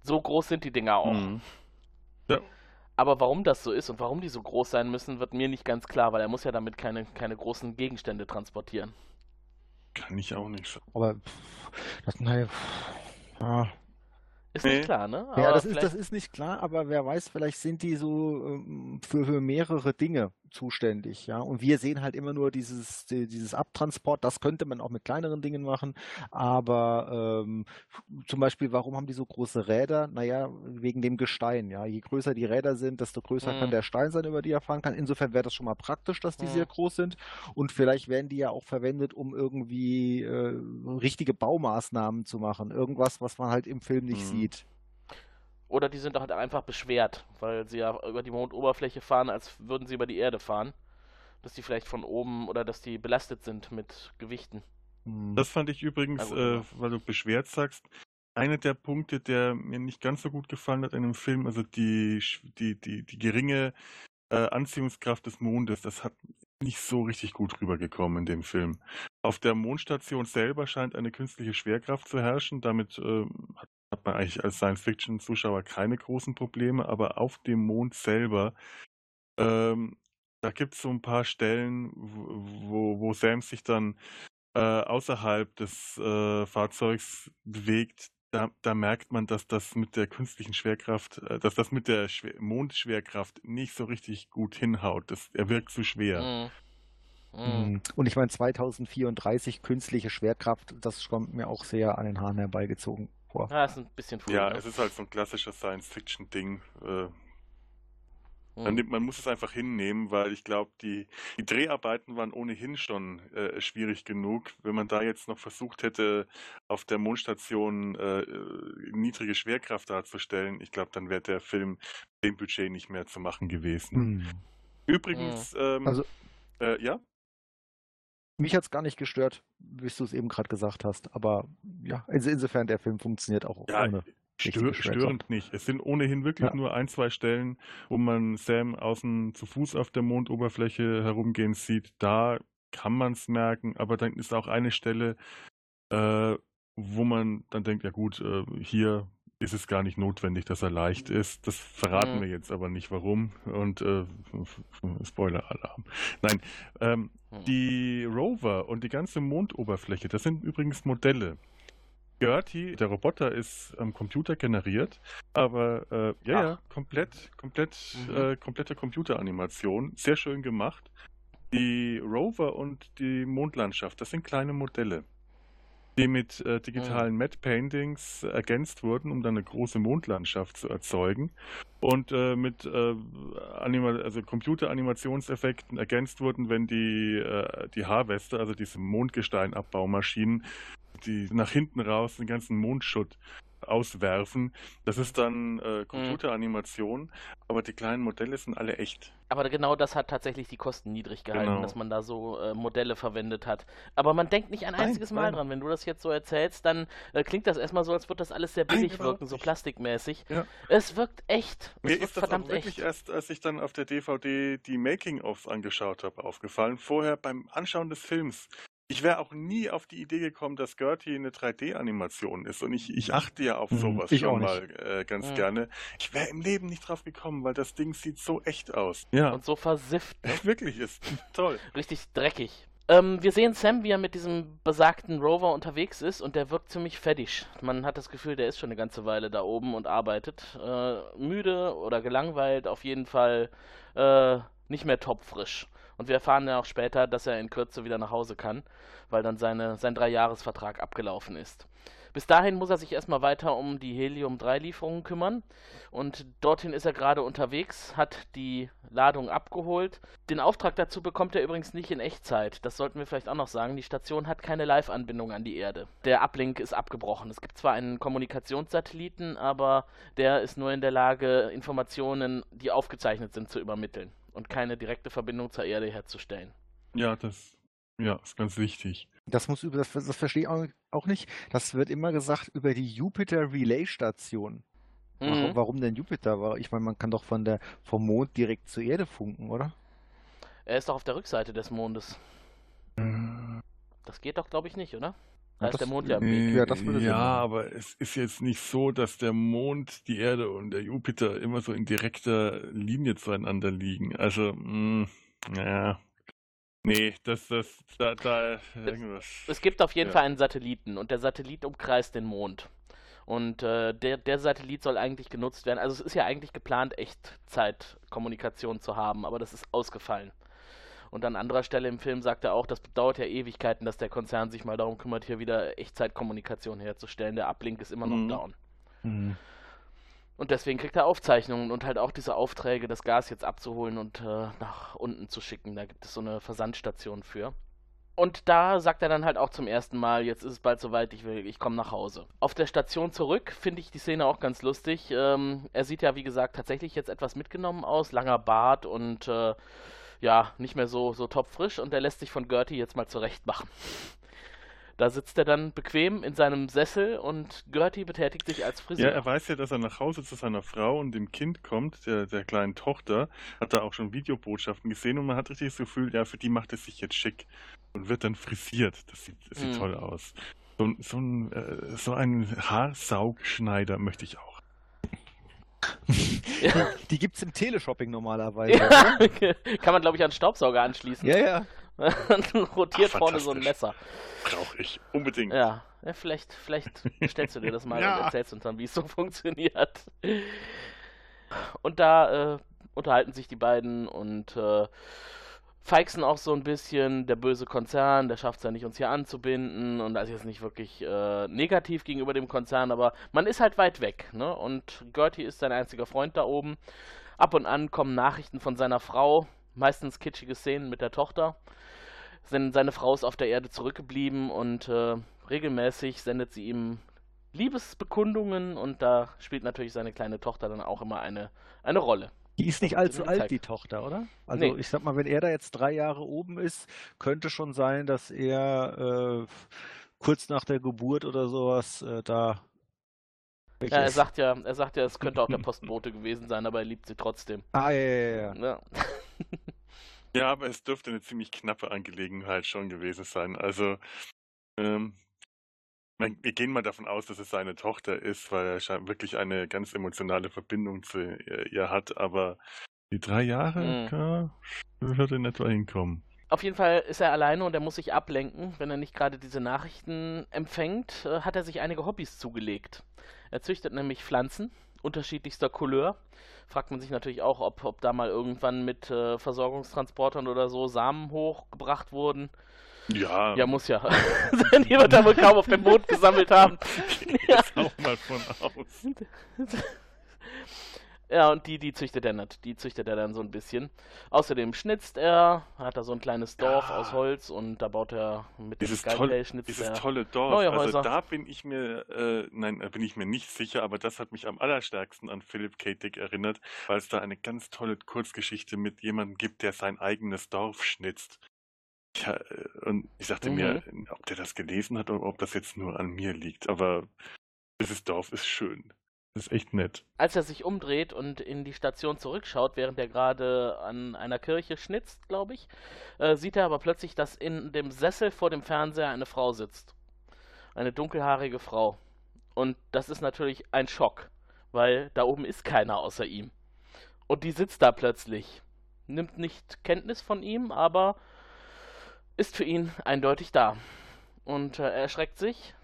Speaker 6: So groß sind die Dinger auch.
Speaker 1: Mhm. Ja.
Speaker 6: Aber warum das so ist und warum die so groß sein müssen, wird mir nicht ganz klar, weil er muss ja damit keine, keine großen Gegenstände transportieren.
Speaker 1: Kann ich auch nicht sagen.
Speaker 7: Aber pff, das, naja, pff, ah.
Speaker 6: Ist
Speaker 1: Nee.
Speaker 6: nicht klar, ne?
Speaker 7: Ja,
Speaker 6: Aber
Speaker 7: das ist, das ist nicht klar, aber wer weiß, vielleicht sind die so ähm, für, für mehrere Dinge zuständig, ja. Und wir sehen halt immer nur dieses, die- dieses Abtransport, das könnte man auch mit kleineren Dingen machen, aber ähm, zum Beispiel, warum haben die so große Räder? Naja, wegen dem Gestein, ja. Je größer die Räder sind, desto größer kann
Speaker 6: Mhm.
Speaker 7: der Stein sein, über die er fahren kann. Insofern wäre das schon mal praktisch, dass die
Speaker 6: Mhm.
Speaker 7: sehr groß sind. Und vielleicht werden die ja auch verwendet, um irgendwie äh, richtige Baumaßnahmen zu machen. Irgendwas, was man halt im Film nicht
Speaker 1: Mhm.
Speaker 7: sieht.
Speaker 6: Oder die sind halt einfach beschwert, weil sie ja über die Mondoberfläche fahren, als würden sie über die Erde fahren. Dass die vielleicht von oben oder dass die belastet sind mit Gewichten.
Speaker 7: Hm.
Speaker 1: Das fand ich übrigens,
Speaker 6: gut,
Speaker 1: äh, weil du beschwert sagst, einer der Punkte, der mir nicht ganz so gut gefallen hat in dem Film, also die, die, die, die geringe äh, Anziehungskraft des Mondes, das hat nicht so richtig gut rübergekommen in dem Film. Auf der Mondstation selber scheint eine künstliche Schwerkraft zu herrschen. Damit hat, hat man eigentlich als Science-Fiction-Zuschauer keine großen Probleme, aber auf dem Mond selber, ähm, da gibt es so ein paar Stellen, wo, wo Sam sich dann äh, außerhalb des äh, Fahrzeugs bewegt, da, da merkt man, dass das mit der künstlichen Schwerkraft, äh, dass das mit der Schwer Mondschwerkraft nicht so richtig gut hinhaut. Das, er wirkt zu schwer.
Speaker 6: Mhm. Mhm.
Speaker 7: Mhm. Und ich meine, 2034 künstliche Schwerkraft, das kommt mir auch sehr an den Haaren herbeigezogen vor.
Speaker 6: Ja, ist ein bisschen früh.
Speaker 1: Ja,
Speaker 6: ne?
Speaker 1: es ist halt so ein klassisches Science-Fiction-Ding. Äh. Man, nimmt, man muss es einfach hinnehmen, weil ich glaube, die, die Dreharbeiten waren ohnehin schon äh, schwierig genug. Wenn man da jetzt noch versucht hätte, auf der Mondstation äh, niedrige Schwerkraft darzustellen, ich glaube, dann wäre der Film mit dem Budget nicht mehr zu machen gewesen.
Speaker 7: Hm.
Speaker 1: Übrigens, ähm,
Speaker 7: Also-
Speaker 1: äh, ja,
Speaker 7: Mich hat es gar nicht gestört, wie du es eben gerade gesagt hast. Aber ja, also insofern der Film funktioniert auch
Speaker 1: ja
Speaker 7: ohne.
Speaker 1: Stör, störend nicht. Es sind ohnehin wirklich
Speaker 7: Ja.
Speaker 1: nur ein, zwei Stellen, wo man Sam außen zu Fuß auf der Mondoberfläche herumgehen sieht. Da kann man es merken, aber dann ist auch eine Stelle, äh, wo man dann denkt, ja gut, äh, hier ist es gar nicht notwendig, dass er leicht ist. Das verraten
Speaker 6: Mhm.
Speaker 1: wir jetzt aber nicht, warum. Und äh, Spoiler-Alarm. Nein, ähm,
Speaker 6: Mhm.
Speaker 1: die Rover und die ganze Mondoberfläche, das sind übrigens Modelle. Gertie, der Roboter, ist am Computer generiert, aber äh, ja, ja, komplett, komplett,
Speaker 6: Mhm.
Speaker 1: äh, komplette Computeranimation, sehr schön gemacht. Die Rover und die Mondlandschaft, das sind kleine Modelle, die mit äh, digitalen Matte Paintings ergänzt wurden, um dann eine große Mondlandschaft zu erzeugen. Und äh, mit äh, also Computeranimationseffekten ergänzt wurden, wenn die, äh, die Haarweste, also diese Mondgesteinabbaumaschinen, die nach hinten raus den ganzen Mondschutt auswerfen. Das ist dann äh, Computeranimation, aber die kleinen Modelle sind alle echt.
Speaker 6: Aber genau das hat tatsächlich die Kosten niedrig gehalten,
Speaker 1: Genau.
Speaker 6: dass man da so äh, Modelle verwendet hat. Aber man denkt nicht ein
Speaker 1: Nein,
Speaker 6: einziges Mal
Speaker 1: nein.
Speaker 6: dran. Wenn du das jetzt so erzählst, dann äh, klingt das erstmal so, als würde das alles sehr billig
Speaker 1: überhaupt
Speaker 6: wirken, so plastikmäßig.
Speaker 1: Ja.
Speaker 6: Es wirkt echt.
Speaker 1: Mir
Speaker 6: es wirkt
Speaker 1: ist das auch
Speaker 6: verdammt
Speaker 1: wirklich
Speaker 6: echt.
Speaker 1: erst, als ich dann auf der DVD die Making-ofs angeschaut habe, aufgefallen. Vorher beim Anschauen des Films. Ich wäre auch nie auf die Idee gekommen, dass Gertie eine 3D-Animation ist. Und ich, ich achte ja auf
Speaker 7: Mhm,
Speaker 1: sowas
Speaker 7: ich
Speaker 1: schon
Speaker 7: auch
Speaker 1: mal äh, ganz
Speaker 6: Mhm.
Speaker 1: gerne. Ich wäre im Leben nicht drauf gekommen, weil das Ding sieht so echt aus. Ja,
Speaker 6: Und so versifft. Ne?
Speaker 1: wirklich ist toll.
Speaker 6: Richtig dreckig. Ähm, wir sehen Sam, wie er mit diesem besagten Rover unterwegs ist und der wirkt ziemlich fettig. Man hat das Gefühl, der ist schon eine ganze Weile da oben und arbeitet. Äh, müde oder gelangweilt, auf jeden Fall äh, nicht mehr topfrisch. Und wir erfahren ja auch später, dass er in Kürze wieder nach Hause kann, weil dann seine, sein Dreijahresvertrag abgelaufen ist. Bis dahin muss er sich erstmal weiter um die Helium-3-Lieferungen kümmern. Und dorthin ist er gerade unterwegs, hat die Ladung abgeholt. Den Auftrag dazu bekommt er übrigens nicht in Echtzeit. Das sollten wir vielleicht auch noch sagen. Die Station hat keine Live-Anbindung an die Erde. Der Ablink ist abgebrochen. Es gibt zwar einen Kommunikationssatelliten, aber der ist nur in der Lage, Informationen, die aufgezeichnet sind, zu übermitteln und keine direkte Verbindung zur Erde herzustellen.
Speaker 1: Ja, das ja, ist ganz wichtig.
Speaker 7: Das muss über das, das verstehe ich auch, nicht. Das wird immer gesagt über die Jupiter Relay Station. Warum,
Speaker 6: Mhm.
Speaker 7: warum denn Jupiter? Weil Ich meine, man kann doch von der vom Mond direkt zur Erde funken, oder?
Speaker 6: Er ist doch auf der Rückseite des Mondes. Das geht doch, glaube ich, nicht, oder? Da ist
Speaker 7: das-
Speaker 6: der Mond ja im
Speaker 1: Äh,
Speaker 6: Weg.
Speaker 7: Ja, das würde
Speaker 1: ja, aber es ist jetzt nicht so, dass der Mond, die Erde und der Jupiter immer so in direkter Linie zueinander liegen. Also, mh, ja. Nee, das, das, da, da, irgendwas.
Speaker 6: Es gibt auf jeden
Speaker 1: Ja.
Speaker 6: Fall einen Satelliten und der Satellit umkreist den Mond. Und äh, der, der Satellit soll eigentlich genutzt werden. Also es ist ja eigentlich geplant, Echtzeitkommunikation zu haben, aber das ist ausgefallen. Und an anderer Stelle im Film sagt er auch, das dauert ja Ewigkeiten, dass der Konzern sich mal darum kümmert, hier wieder Echtzeitkommunikation herzustellen. Der Ablink ist immer noch
Speaker 1: Mhm.
Speaker 6: down.
Speaker 7: Mhm.
Speaker 6: Und deswegen kriegt er Aufzeichnungen und halt auch diese Aufträge, das Gas jetzt abzuholen und äh, nach unten zu schicken. Da gibt es so eine Versandstation für. Und da sagt er dann halt auch zum ersten Mal, jetzt ist es bald soweit, ich will, ich komme nach Hause. Auf der Station zurück finde ich die Szene auch ganz lustig. Ähm, er sieht ja, wie gesagt, tatsächlich jetzt etwas mitgenommen aus, langer Bart und äh, ja, nicht mehr so, so topfrisch und er lässt sich von Gertie jetzt mal zurecht machen. Da sitzt er dann bequem in seinem Sessel und Gertie betätigt sich als Friseur.
Speaker 1: Ja, er weiß ja, dass er nach Hause zu seiner Frau und dem Kind kommt, der, der kleinen Tochter, hat da auch schon Videobotschaften gesehen und man hat richtig das Gefühl, ja, für die macht es sich jetzt schick und wird dann frisiert. Das sieht, das sieht
Speaker 6: Mhm.
Speaker 1: toll aus. So, ein- so, ein, äh, so einen Haarsaugschneider möchte ich auch.
Speaker 6: Ja.
Speaker 7: Die gibt's im Teleshopping normalerweise.
Speaker 6: Ja, kann man, glaube ich, an Staubsauger anschließen.
Speaker 7: ja, ja.
Speaker 6: Rotiert
Speaker 1: Ach,
Speaker 6: vorne so ein. Messer.
Speaker 1: Brauche ich unbedingt.
Speaker 6: Ja, ja vielleicht, vielleicht stellst du dir das mal
Speaker 1: Ja.
Speaker 6: und erzählst uns dann, wie es so funktioniert. Und da äh, unterhalten sich die beiden und äh, feixen auch so ein bisschen. Der böse Konzern, der schafft es ja nicht, uns hier anzubinden. Und das ist jetzt nicht wirklich äh, negativ gegenüber dem Konzern, aber man ist halt weit weg. Ne? Und Gertie ist sein einziger Freund da oben. Ab und an kommen Nachrichten von seiner Frau, meistens kitschige Szenen mit der Tochter. Sein, seine Frau ist auf der Erde zurückgeblieben und äh, regelmäßig sendet sie ihm Liebesbekundungen und da spielt natürlich seine kleine Tochter dann auch immer eine, eine Rolle.
Speaker 7: Die ist nicht allzu alt,
Speaker 6: Zeit.
Speaker 7: die Tochter, oder? Also
Speaker 6: Nee.
Speaker 7: ich sag mal, wenn er da jetzt drei Jahre oben ist, könnte schon sein, dass er äh, kurz nach der Geburt oder sowas äh, da
Speaker 6: Ja, er sagt ja, er sagt ja, es könnte auch der Postbote gewesen sein, aber er liebt sie trotzdem.
Speaker 7: Ah, ja, ja, ja.
Speaker 6: Ja.
Speaker 1: Ja, aber es dürfte eine ziemlich knappe Angelegenheit schon gewesen sein. Also, ähm, wir gehen mal davon aus, dass es seine Tochter ist, weil er wirklich eine ganz emotionale Verbindung zu ihr, hat. Aber die drei Jahre,
Speaker 6: Mhm.
Speaker 1: ja, würde in etwa hinkommen.
Speaker 6: Auf jeden Fall ist er alleine und er muss sich ablenken. Wenn er nicht gerade diese Nachrichten empfängt, äh, hat er sich einige Hobbys zugelegt. Er züchtet nämlich Pflanzen unterschiedlichster Couleur. Fragt man sich natürlich auch, ob, ob da mal irgendwann mit äh, Versorgungstransportern oder so Samen hochgebracht wurden.
Speaker 1: Ja,
Speaker 6: Ja, muss ja. Die wird er wohl kaum auf dem Mond gesammelt haben.
Speaker 1: jetzt auch mal von aus.
Speaker 6: Ja, und die, die züchtet er nicht. Die züchtet er dann so ein bisschen. Außerdem schnitzt er, hat da so ein kleines Dorf
Speaker 1: Ja.
Speaker 6: aus Holz und da baut er mit dem
Speaker 1: Dieses,
Speaker 6: Skyplay
Speaker 1: tolle,
Speaker 6: schnitzt
Speaker 1: dieses
Speaker 6: er.
Speaker 1: tolle Dorf.
Speaker 6: neue
Speaker 1: also da bin ich mir, äh, nein, da bin ich mir nicht sicher, aber das hat mich am allerstärksten an Philip K. Dick erinnert, weil es da eine ganz tolle Kurzgeschichte mit jemandem gibt, der sein eigenes Dorf schnitzt. Ja, äh, und ich dachte
Speaker 6: Mhm.
Speaker 1: mir, ob der das gelesen hat oder ob das jetzt nur an mir liegt, aber dieses Dorf ist schön. Das ist echt nett.
Speaker 6: Als er sich umdreht und in die Station zurückschaut, während er gerade an einer Kirche schnitzt, glaube ich, äh, sieht er aber plötzlich, dass in dem Sessel vor dem Fernseher eine Frau sitzt. Eine dunkelhaarige Frau. Und das ist natürlich ein Schock, weil da oben ist keiner außer ihm. Und die sitzt da plötzlich. Nimmt nicht Kenntnis von ihm, aber ist für ihn eindeutig da. Und äh, er erschreckt sich.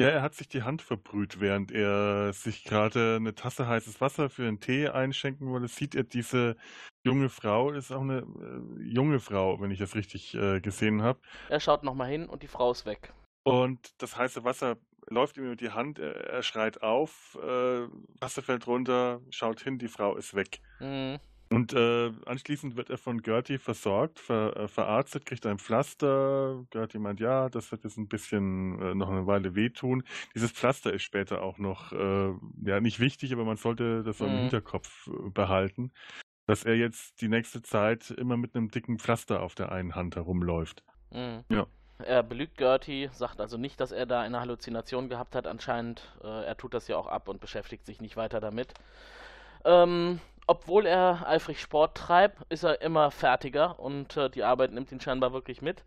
Speaker 1: Ja, er hat sich die Hand verbrüht, während er sich gerade eine Tasse heißes Wasser für einen Tee einschenken wollte. Sieht er diese junge Frau, ist auch eine äh, junge Frau, wenn ich das richtig äh, gesehen habe.
Speaker 6: Er schaut nochmal hin und die Frau ist weg.
Speaker 1: Und das heiße Wasser läuft ihm über die Hand, er, er schreit auf, äh, Wasser fällt runter, schaut hin, die Frau ist weg.
Speaker 6: Mhm.
Speaker 1: Und äh, anschließend wird er von Gertie versorgt, ver, äh, verarztet, kriegt ein Pflaster. Gertie meint, ja, das wird jetzt ein bisschen äh, noch eine Weile wehtun. Dieses Pflaster ist später auch noch, äh, ja, nicht wichtig, aber man sollte das so im
Speaker 6: Mhm.
Speaker 1: Hinterkopf äh, behalten, dass er jetzt die nächste Zeit immer mit einem dicken Pflaster auf der einen Hand herumläuft.
Speaker 6: Mhm.
Speaker 1: Ja.
Speaker 6: Er belügt Gertie, sagt also nicht, dass er da eine Halluzination gehabt hat. Anscheinend, äh, er tut das ja auch ab und beschäftigt sich nicht weiter damit. Ähm, obwohl er eifrig Sport treibt, ist er immer fertiger und äh, die Arbeit nimmt ihn scheinbar wirklich mit.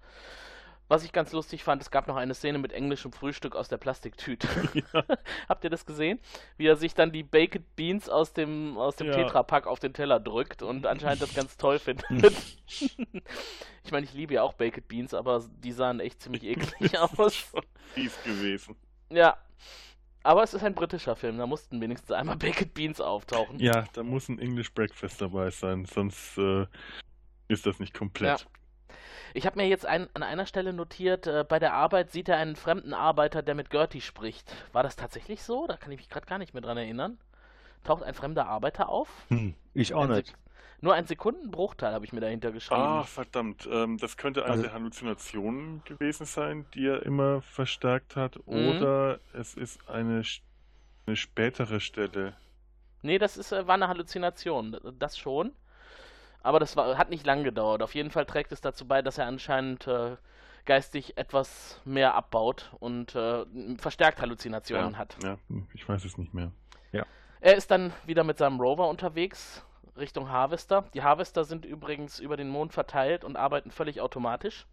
Speaker 6: Was ich ganz lustig fand, es gab noch eine Szene mit englischem Frühstück aus der Plastiktüte. Habt ihr das gesehen? Wie er sich dann die Baked Beans aus dem, aus dem
Speaker 1: Ja.
Speaker 6: Tetrapack auf den Teller drückt und anscheinend das ganz toll findet. ich meine, ich liebe ja auch Baked Beans, aber die sahen echt ziemlich eklig aus.
Speaker 1: Fies gewesen.
Speaker 6: Ja. Aber es ist ein britischer Film, da mussten wenigstens einmal Baked Beans auftauchen.
Speaker 1: Ja, da muss ein English Breakfast dabei sein, sonst äh, ist das nicht komplett.
Speaker 6: Ich habe mir jetzt ein, an einer Stelle notiert, äh, bei der Arbeit sieht er einen fremden Arbeiter, der mit Gertie spricht. War das tatsächlich so? Da kann ich mich gerade gar nicht mehr dran erinnern. Taucht ein fremder Arbeiter auf?
Speaker 7: Hm, ich auch nicht.
Speaker 6: Nur ein Sekundenbruchteil habe ich mir dahinter geschrieben.
Speaker 1: Ah, verdammt. Ähm, das könnte eine
Speaker 7: Also-
Speaker 1: der Halluzinationen gewesen sein, die er immer verstärkt hat.
Speaker 6: Mhm.
Speaker 1: Oder es ist eine, eine spätere Stelle.
Speaker 6: Nee, das ist, äh, war eine Halluzination, das schon. Aber das war, hat nicht lang gedauert. Auf jeden Fall trägt es dazu bei, dass er anscheinend äh, geistig etwas mehr abbaut und äh, verstärkt Halluzinationen
Speaker 1: ja,
Speaker 6: hat.
Speaker 1: Ja, ich weiß es nicht mehr.
Speaker 6: Er ist dann wieder mit seinem Rover unterwegs Richtung Harvester. Die Harvester sind übrigens über den Mond verteilt und arbeiten völlig automatisch.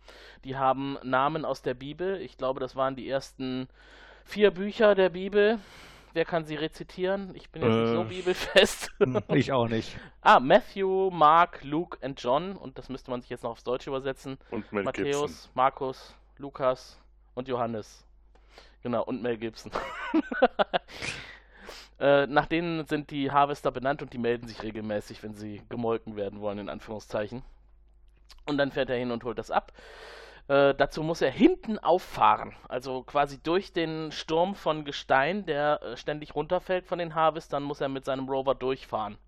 Speaker 6: Die haben Namen aus der Bibel. Ich glaube, das waren die ersten vier Bücher der Bibel. Wer kann sie rezitieren? Ich bin jetzt nicht so
Speaker 1: Äh.
Speaker 6: bibelfest.
Speaker 7: Hm, Ich auch nicht.
Speaker 6: ah, Matthew, Mark, Luke und John. Und das müsste man sich jetzt noch aufs Deutsche übersetzen.
Speaker 1: Und Mel
Speaker 6: Matthäus,
Speaker 1: Gibson.
Speaker 6: Markus, Lukas und Johannes. Genau, und Mel Gibson. äh, nach denen sind die Harvester benannt und die melden sich regelmäßig, wenn sie gemolken werden wollen, in Anführungszeichen. Und dann fährt er hin und holt das ab. Äh, dazu muss er hinten auffahren, also quasi durch den Sturm von Gestein, der äh, ständig runterfällt von den Harvestern, muss er mit seinem Rover durchfahren.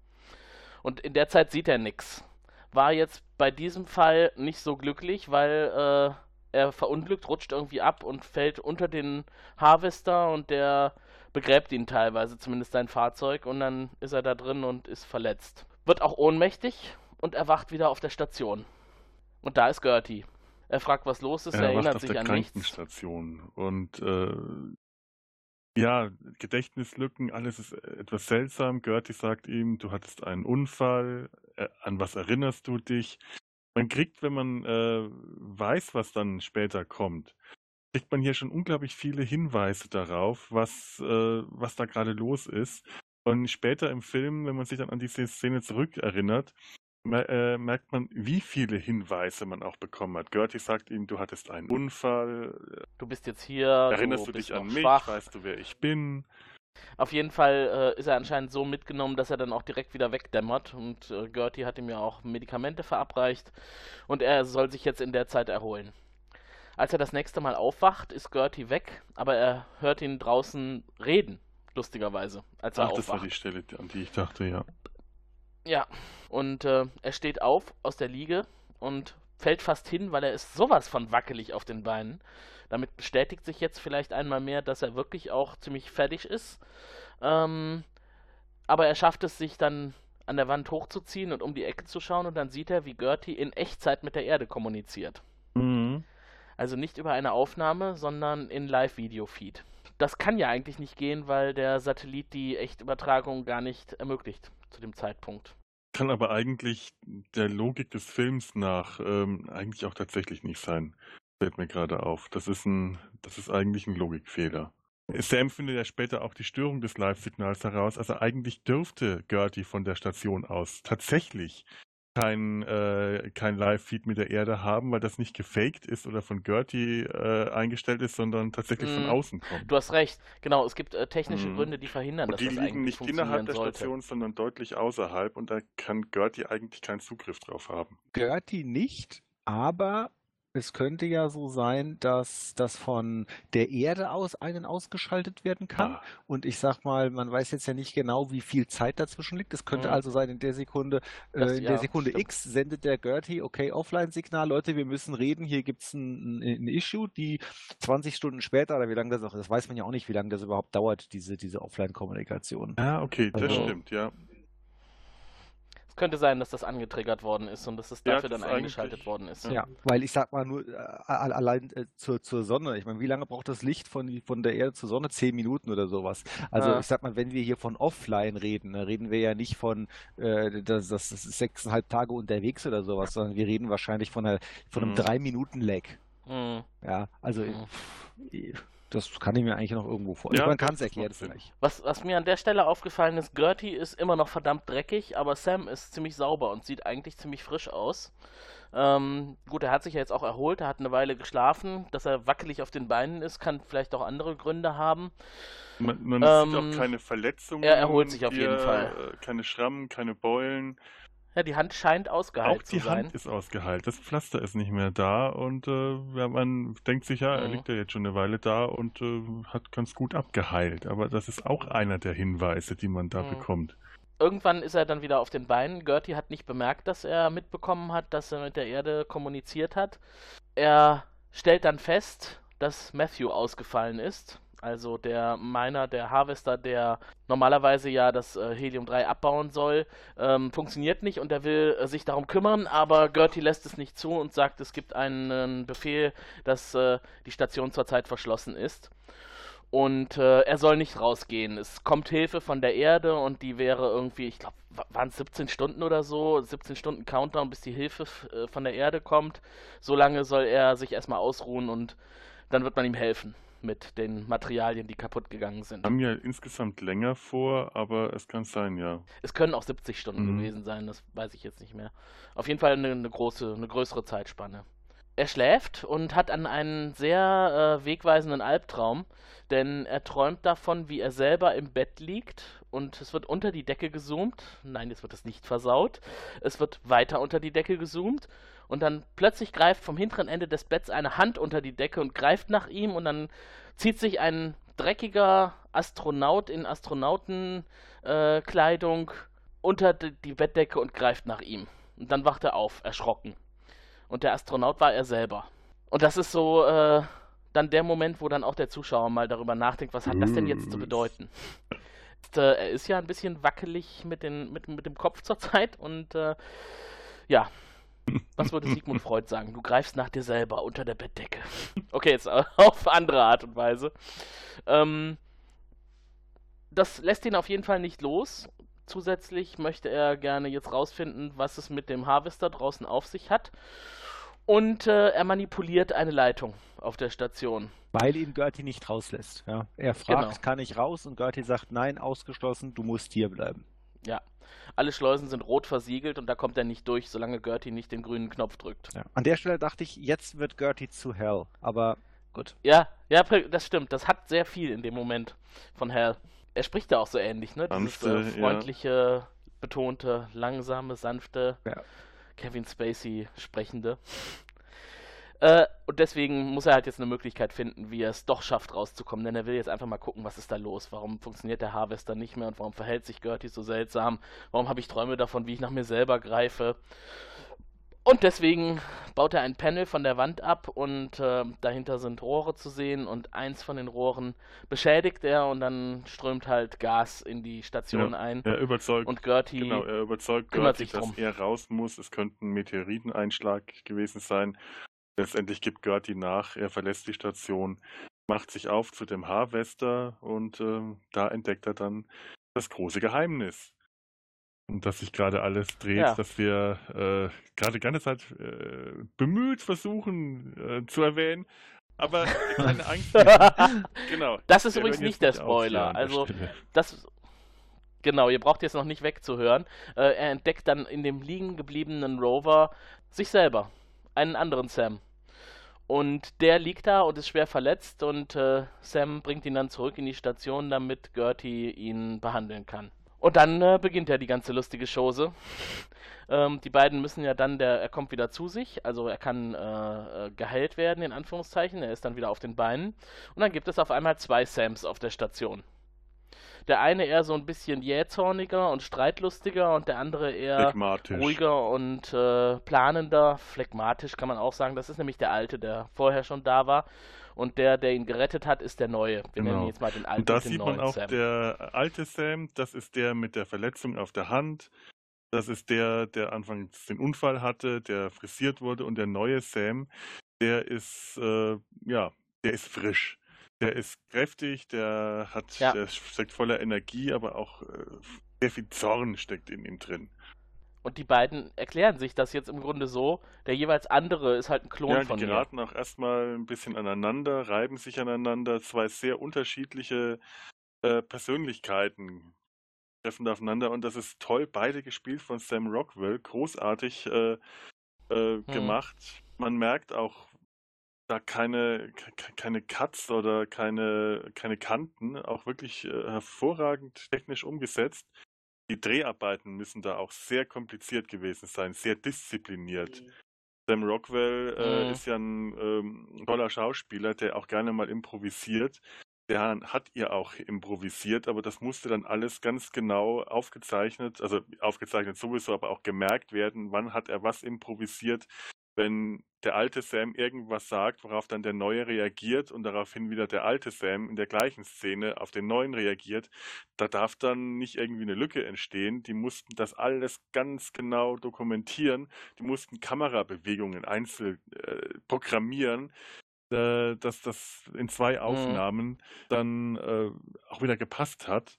Speaker 6: Und in der Zeit sieht er nichts. War jetzt bei diesem Fall nicht so glücklich, weil äh, er verunglückt, rutscht irgendwie ab und fällt unter den Harvester und der begräbt ihn teilweise, zumindest sein Fahrzeug, und dann ist er da drin und ist verletzt. Wird auch ohnmächtig und erwacht wieder auf der Station. Und da ist Gertie. Er fragt, was los ist, er,
Speaker 1: Er
Speaker 6: erinnert sich an nichts.
Speaker 1: Und äh, ja, Gedächtnislücken, alles ist etwas seltsam. Gertie sagt ihm, du hattest einen Unfall. Äh, an was erinnerst du dich? Man kriegt, wenn man äh, weiß, was dann später kommt, kriegt man hier schon unglaublich viele Hinweise darauf, was, äh, was da gerade los ist. Und später im Film, wenn man sich dann an diese Szene zurückerinnert, äh, merkt man, wie viele Hinweise man auch bekommen hat. Gertie sagt ihm, du hattest einen Unfall.
Speaker 6: Du bist jetzt hier,
Speaker 1: Erinnerst
Speaker 6: du
Speaker 1: du dich an mich?
Speaker 6: schwach.
Speaker 1: Weißt du, wer ich bin?
Speaker 6: Auf jeden Fall äh, ist er anscheinend so mitgenommen, dass er dann auch direkt wieder wegdämmert. Und äh, Gertie hat ihm ja auch Medikamente verabreicht. Und er soll sich jetzt in der Zeit erholen. Als er das nächste Mal aufwacht, ist Gertie weg, aber er hört ihn draußen reden, lustigerweise, als er
Speaker 1: Ach, das war
Speaker 6: aufwacht.
Speaker 1: die Stelle, an die ich dachte, ja.
Speaker 6: Ja, und äh, er steht auf aus der Liege und fällt fast hin, weil er ist sowas von wackelig auf den Beinen. Damit bestätigt sich jetzt vielleicht einmal mehr, dass er wirklich auch ziemlich fertig ist. Ähm, aber er schafft es, sich dann an der Wand hochzuziehen und um die Ecke zu schauen und dann sieht er, wie Gertie in Echtzeit mit der Erde kommuniziert. Also nicht über eine Aufnahme, sondern in Live-Video-Feed. Das kann ja eigentlich nicht gehen, weil der Satellit die Echtübertragung gar nicht ermöglicht zu dem Zeitpunkt.
Speaker 1: Kann aber eigentlich der Logik des Films nach ähm, eigentlich auch tatsächlich nicht sein. Fällt mir gerade auf. Das ist ein, das ist eigentlich ein Logikfehler. Sam findet ja später auch die Störung des Live-Signals heraus. Also eigentlich dürfte Gertie von der Station aus tatsächlich kein, äh, kein Live-Feed mit der Erde haben, weil das nicht gefaked ist oder von Gertie äh, eingestellt ist, sondern tatsächlich von
Speaker 6: Mm.
Speaker 1: außen kommt.
Speaker 6: Du hast recht. Genau, es gibt äh, technische
Speaker 1: Mhm.
Speaker 6: Gründe, die verhindern,
Speaker 1: Und
Speaker 6: dass
Speaker 1: die
Speaker 6: das
Speaker 1: liegen
Speaker 6: eigentlich
Speaker 1: nicht innerhalb der
Speaker 6: sollte.
Speaker 1: Station, sondern deutlich außerhalb und da kann Gertie eigentlich keinen Zugriff drauf haben.
Speaker 7: Gertie nicht, aber es könnte ja so sein, dass das von der Erde aus einen ausgeschaltet werden kann.
Speaker 1: Ah.
Speaker 7: Und ich sag mal, man weiß jetzt ja nicht genau, wie viel Zeit dazwischen liegt. Es könnte
Speaker 6: Mhm.
Speaker 7: also sein, in der Sekunde, äh,
Speaker 6: Das-
Speaker 7: in
Speaker 6: ja,
Speaker 7: der Sekunde
Speaker 6: stimmt.
Speaker 7: X sendet der Gertie, okay, Offline-Signal, Leute, wir müssen reden, hier gibt's ein, ein, ein Issue, die 20 Stunden später, oder wie lange das auch, das weiß man ja auch nicht, wie lange das überhaupt dauert, diese, diese Offline-Kommunikation.
Speaker 1: Ah, okay, das
Speaker 7: Also-
Speaker 1: stimmt, ja.
Speaker 6: Es könnte sein, dass das angetriggert worden ist und dass es
Speaker 1: Ja,
Speaker 6: dafür
Speaker 1: das
Speaker 6: dann eingeschaltet worden ist.
Speaker 7: Ja, weil ich sag mal nur, äh, allein äh, zur, zur Sonne, ich meine, wie lange braucht das Licht von, von der Erde zur Sonne? Zehn Minuten oder sowas. Also
Speaker 6: Ja.
Speaker 7: ich sag mal, wenn wir hier von offline reden, dann reden wir ja nicht von, äh, das, das ist sechseinhalb Tage unterwegs oder sowas, sondern wir reden wahrscheinlich von, einer, von einem
Speaker 1: Mhm.
Speaker 7: drei Minuten Lag.
Speaker 6: Mhm.
Speaker 7: Ja, also
Speaker 6: Mhm.
Speaker 7: pff, das kann ich mir eigentlich noch irgendwo vorstellen.
Speaker 1: Ja,
Speaker 7: Man kann es
Speaker 1: das
Speaker 7: erklären vielleicht.
Speaker 6: Was, was mir an der Stelle aufgefallen ist, Gertie ist immer noch verdammt dreckig, aber Sam ist ziemlich sauber und sieht eigentlich ziemlich frisch aus. Ähm, gut, er hat sich ja jetzt auch erholt, er hat eine Weile geschlafen. Dass er wackelig auf den Beinen ist, kann vielleicht auch andere Gründe haben.
Speaker 1: Man, man
Speaker 6: Ähm,
Speaker 1: sieht auch keine Verletzungen.
Speaker 6: er erholt sich auf jeden Fall.
Speaker 1: äh, Keine Schrammen, keine Beulen.
Speaker 6: Ja, die Hand scheint ausgeheilt
Speaker 1: auch die
Speaker 6: zu sein.
Speaker 1: Hand ist ausgeheilt. Das Pflaster ist nicht mehr da und äh, man denkt sich, ja, er
Speaker 6: Mhm.
Speaker 1: liegt ja jetzt schon eine Weile da und äh, hat ganz gut abgeheilt. Aber das ist auch einer der Hinweise, die man da
Speaker 6: Mhm.
Speaker 1: bekommt.
Speaker 6: Irgendwann ist er dann wieder auf den Beinen. Gertie hat nicht bemerkt, dass er mitbekommen hat, dass er mit der Erde kommuniziert hat. Er stellt dann fest, dass Matthew ausgefallen ist. Also der Miner, der Harvester, der normalerweise ja das äh, Helium-3 abbauen soll, ähm, funktioniert nicht und er will äh, sich darum kümmern, aber Gertie lässt es nicht zu und sagt, es gibt einen Befehl, dass äh, die Station zurzeit verschlossen ist. Und äh, er soll nicht rausgehen. Es kommt Hilfe von der Erde und die wäre irgendwie, ich glaube, waren es 17 Stunden oder so, 17 Stunden Countdown, bis die Hilfe äh, von der Erde kommt. So lange soll er sich erstmal ausruhen und dann wird man ihm helfen mit den Materialien, die kaputt gegangen sind.
Speaker 1: Haben ja insgesamt länger vor, aber es kann sein, ja.
Speaker 6: Es können auch 70 Stunden
Speaker 1: Mhm.
Speaker 6: gewesen sein, das weiß ich jetzt nicht mehr. Auf jeden Fall eine, eine große, eine größere Zeitspanne. Er schläft und hat an einen sehr äh, wegweisenden Albtraum, denn er träumt davon, wie er selber im Bett liegt und es wird unter die Decke gezoomt. Nein, jetzt wird es nicht versaut. Es wird weiter unter die Decke gezoomt und dann plötzlich greift vom hinteren Ende des Betts eine Hand unter die Decke und greift nach ihm und dann zieht sich ein dreckiger Astronaut in Astronautenkleidung äh, unter die, Bettdecke und greift nach ihm. Und dann wacht er auf, erschrocken. Und der Astronaut war er selber. Und das ist so äh, dann der Moment, wo dann auch der Zuschauer mal darüber nachdenkt, was hat das denn jetzt zu bedeuten? Ist, äh, er ist ja ein bisschen wackelig mit, den, mit, mit dem Kopf zurzeit und äh, ja, was würde Sigmund Freud sagen? Du greifst nach dir selber unter der Bettdecke. Okay, jetzt auf andere Art und Weise. Ähm, das lässt ihn auf jeden Fall nicht los. Zusätzlich möchte er gerne jetzt rausfinden, was es mit dem Harvester draußen auf sich hat. Und äh, er manipuliert eine Leitung auf der Station.
Speaker 7: Weil ihn Gertie nicht rauslässt. Ja. Er fragt,
Speaker 6: Genau.
Speaker 7: kann ich raus? Und Gertie sagt, nein, ausgeschlossen, du musst hier bleiben.
Speaker 6: Ja. Alle Schleusen sind rot versiegelt und da kommt er nicht durch, solange Gertie nicht den grünen Knopf drückt.
Speaker 7: Ja. An der Stelle dachte ich, jetzt wird Gertie zu Hell. Aber gut.
Speaker 6: Ja, ja, das stimmt. Das hat sehr viel in dem Moment von Hal. Er spricht ja auch so ähnlich, ne? Dieses
Speaker 1: Sanfte,
Speaker 6: äh,
Speaker 1: ja.
Speaker 6: freundliche, betonte, langsame, sanfte,
Speaker 7: Ja.
Speaker 6: Kevin Spacey sprechende. Äh, und deswegen muss er halt jetzt eine Möglichkeit finden, wie er es doch schafft, rauszukommen. Denn er will jetzt einfach mal gucken, was ist da los. Warum funktioniert der Harvester nicht mehr und warum verhält sich Gertie so seltsam? Warum habe ich Träume davon, wie ich nach mir selber greife? Und deswegen baut er ein Panel von der Wand ab und äh, dahinter sind Rohre zu sehen und eins von den Rohren beschädigt er und dann strömt halt Gas in die Station ein.
Speaker 1: Er überzeugt,
Speaker 6: Und Gertie
Speaker 1: genau, er überzeugt Gertie,
Speaker 6: sich drum.
Speaker 1: dass er raus muss. Es könnte ein Meteoriteneinschlag gewesen sein. Letztendlich gibt Gertie nach, er verlässt die Station, macht sich auf zu dem Harvester und ähm, da entdeckt er dann das große Geheimnis. Und dass sich gerade alles dreht,
Speaker 6: Ja.
Speaker 1: dass wir äh, gerade die ganze Zeit äh, bemüht versuchen äh, zu erwähnen, aber keine Angst. genau.
Speaker 6: Das ist übrigens nicht der Spoiler. Also, das. Genau, ihr braucht jetzt noch nicht wegzuhören. Äh, er entdeckt dann in dem liegen gebliebenen Rover sich selber. Einen anderen Sam. Und der liegt da und ist schwer verletzt und äh, Sam bringt ihn dann zurück in die Station, damit Gertie ihn behandeln kann. Und dann äh, beginnt ja die ganze lustige Chose. Ähm, die beiden müssen ja dann, der, er kommt wieder zu sich, also er kann äh, äh, geheilt werden, in Anführungszeichen. Er ist dann wieder auf den Beinen. Und dann gibt es auf einmal zwei Sams auf der Station. Der eine eher so ein bisschen jähzorniger und streitlustiger und der andere eher ruhiger und äh, planender, phlegmatisch kann man auch sagen. Das ist nämlich der alte, der vorher schon da war. Und der, der ihn gerettet hat, ist der neue. Wir nennen
Speaker 1: Genau.
Speaker 6: ihn jetzt mal den alten
Speaker 1: Und da sieht man auch,
Speaker 6: Sam.
Speaker 1: der alte Sam, das ist der mit der Verletzung auf der Hand. Das ist der, der anfangs den Unfall hatte, der frisiert wurde. Und der neue Sam, der ist, äh, ja, der ist frisch. Der ist kräftig, der hat,
Speaker 6: Ja.
Speaker 1: der steckt voller Energie, aber auch äh, sehr viel Zorn steckt in ihm drin.
Speaker 6: Und die beiden erklären sich das jetzt im Grunde so. Der jeweils andere ist halt ein Klon
Speaker 1: Ja,
Speaker 6: von
Speaker 1: die
Speaker 6: mir.
Speaker 1: geraten auch erstmal ein bisschen aneinander, reiben sich aneinander. Zwei sehr unterschiedliche äh, Persönlichkeiten treffen aufeinander und das ist toll. Beide gespielt von Sam Rockwell, großartig äh, äh,
Speaker 6: Hm.
Speaker 1: gemacht. Man merkt auch da keine, ke- keine Cuts oder keine, keine Kanten, auch wirklich äh, hervorragend technisch umgesetzt. Die Dreharbeiten müssen da auch sehr kompliziert gewesen sein, sehr diszipliniert. Sam Rockwell äh,
Speaker 6: Mhm.
Speaker 1: ist ja ein ähm, toller Schauspieler, der auch gerne mal improvisiert. Der hat ihr auch improvisiert, aber das musste dann alles ganz genau aufgezeichnet, also aufgezeichnet sowieso, aber auch gemerkt werden, wann hat er was improvisiert, wenn der alte Sam irgendwas sagt, worauf dann der neue reagiert und daraufhin wieder der alte Sam in der gleichen Szene auf den neuen reagiert, da darf dann nicht irgendwie eine Lücke entstehen. Die mussten das alles ganz genau dokumentieren. Die mussten Kamerabewegungen einzeln äh, programmieren, äh, dass das in zwei Aufnahmen dann äh, auch wieder gepasst hat.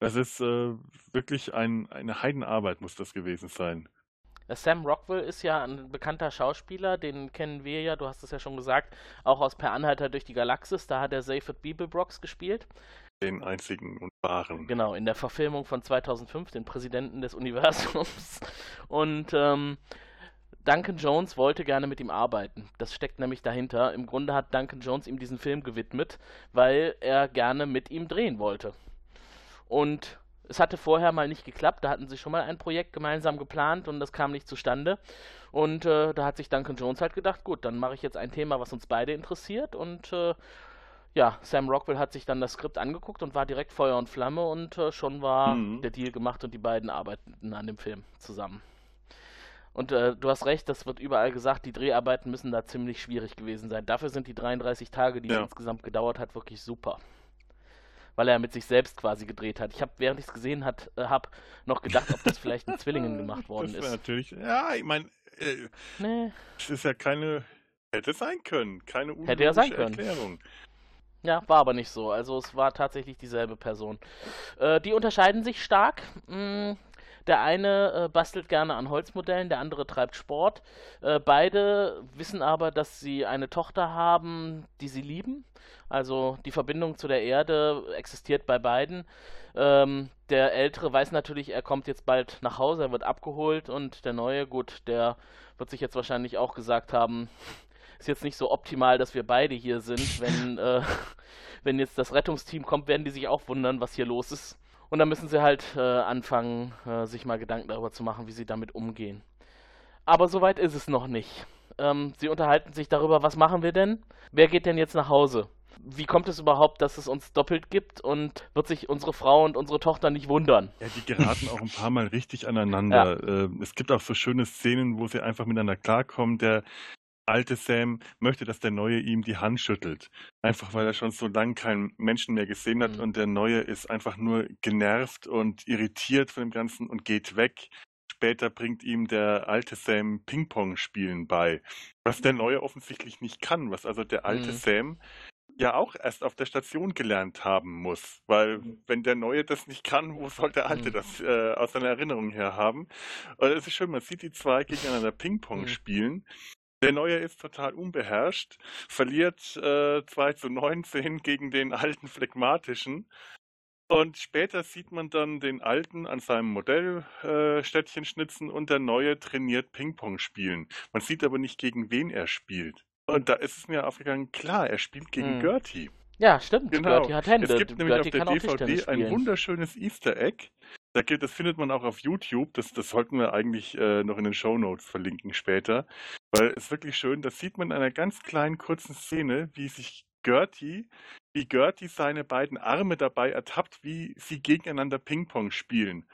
Speaker 1: Das ist äh, wirklich ein, eine Heidenarbeit, muss das gewesen sein.
Speaker 6: Der Sam Rockwell ist ja ein bekannter Schauspieler, den kennen wir ja, du hast es ja schon gesagt, auch aus Per Anhalter durch die Galaxis. Da hat er Zayford Beeblebrox gespielt.
Speaker 1: Den einzigen und wahren.
Speaker 6: Genau, in der Verfilmung von 2005, den Präsidenten des Universums. Und ähm, Duncan Jones wollte gerne mit ihm arbeiten. Das steckt nämlich dahinter. Im Grunde hat Duncan Jones ihm diesen Film gewidmet, weil er gerne mit ihm drehen wollte. Und es hatte vorher mal nicht geklappt. Da hatten sie schon mal ein Projekt gemeinsam geplant und das kam nicht zustande. Und äh, da hat sich Duncan Jones halt gedacht, gut, dann mache ich jetzt ein Thema, was uns beide interessiert. Und äh, ja, Sam Rockwell hat sich dann das Skript angeguckt und war direkt Feuer und Flamme und äh, schon war
Speaker 1: Mhm.
Speaker 6: der Deal gemacht und die beiden arbeiteten an dem Film zusammen. Und äh, du hast recht, das wird überall gesagt, die Dreharbeiten müssen da ziemlich schwierig gewesen sein. Dafür sind die 33 Tage, die es
Speaker 1: Ja.
Speaker 6: insgesamt gedauert hat, wirklich super. Weil er mit sich selbst quasi gedreht hat. Ich habe, während ich es gesehen hat, äh, habe noch gedacht, ob das vielleicht in Zwillingen gemacht worden
Speaker 1: das
Speaker 6: ist.
Speaker 1: natürlich, ja, ich meine, äh,
Speaker 6: Nee.
Speaker 1: es ist ja keine, hätte sein können, keine
Speaker 6: Hätte ja sein können.
Speaker 1: Erklärung.
Speaker 6: Ja, war aber nicht so. Also es war tatsächlich dieselbe Person. Äh, die unterscheiden sich stark. Mm, der eine äh, bastelt gerne an Holzmodellen, der andere treibt Sport. Äh, beide wissen aber, dass sie eine Tochter haben, die sie lieben. Also die Verbindung zu der Erde existiert bei beiden. Ähm, der Ältere weiß natürlich, er kommt jetzt bald nach Hause, er wird abgeholt und der Neue, gut, der wird sich jetzt wahrscheinlich auch gesagt haben, ist jetzt nicht so optimal, dass wir beide hier sind. Wenn, äh, wenn jetzt das Rettungsteam kommt, werden die sich auch wundern, was hier los ist. Und dann müssen sie halt äh, anfangen, äh, sich mal Gedanken darüber zu machen, wie sie damit umgehen. Aber soweit ist es noch nicht. Ähm, sie unterhalten sich darüber, was machen wir denn? Wer geht denn jetzt nach Hause? Wie kommt es überhaupt, dass es uns doppelt gibt und wird sich unsere Frau und unsere Tochter nicht wundern?
Speaker 1: Ja, die geraten auch ein paar Mal richtig aneinander. Äh, es gibt auch so schöne Szenen, wo sie einfach miteinander klarkommen. Der alte Sam möchte, dass der Neue ihm die Hand schüttelt. Einfach weil er schon so lange keinen Menschen mehr gesehen hat
Speaker 6: Mhm.
Speaker 1: und der Neue ist einfach nur genervt und irritiert von dem Ganzen und geht weg. Später bringt ihm der alte Sam Ping-Pong spielen bei, was der Neue offensichtlich nicht kann, was also der alte
Speaker 6: Mhm.
Speaker 1: Sam ja auch erst auf der Station gelernt haben muss. Weil wenn der Neue das nicht kann, wo soll der Alte
Speaker 6: Mhm.
Speaker 1: das äh, aus seiner Erinnerung her haben? Und es ist schön, man sieht die zwei gegeneinander Ping-Pong
Speaker 6: Mhm.
Speaker 1: spielen. Der Neue ist total unbeherrscht, verliert äh, 2 zu 19 gegen den alten Phlegmatischen. Und später sieht man dann den Alten an seinem Modellstädtchen äh, Städtchen schnitzen und der Neue trainiert Ping-Pong spielen. Man sieht aber nicht, gegen wen er spielt. Und da ist es mir aufgegangen, klar, er spielt gegen
Speaker 6: Mhm.
Speaker 1: Gertie.
Speaker 6: Ja, stimmt.
Speaker 1: Genau.
Speaker 6: Gertie hat Hände.
Speaker 1: Es gibt nämlich
Speaker 6: Gertie
Speaker 1: auf der DVD ein wunderschönes Easter Egg. Da gibt, das findet man auch auf YouTube. Das, das sollten wir eigentlich äh, noch in den Show Notes verlinken später. Weil es wirklich schön, das sieht man in einer ganz kleinen, kurzen Szene, wie sich Gertie, wie Gertie seine beiden Arme dabei ertappt, wie sie gegeneinander Ping-Pong spielen.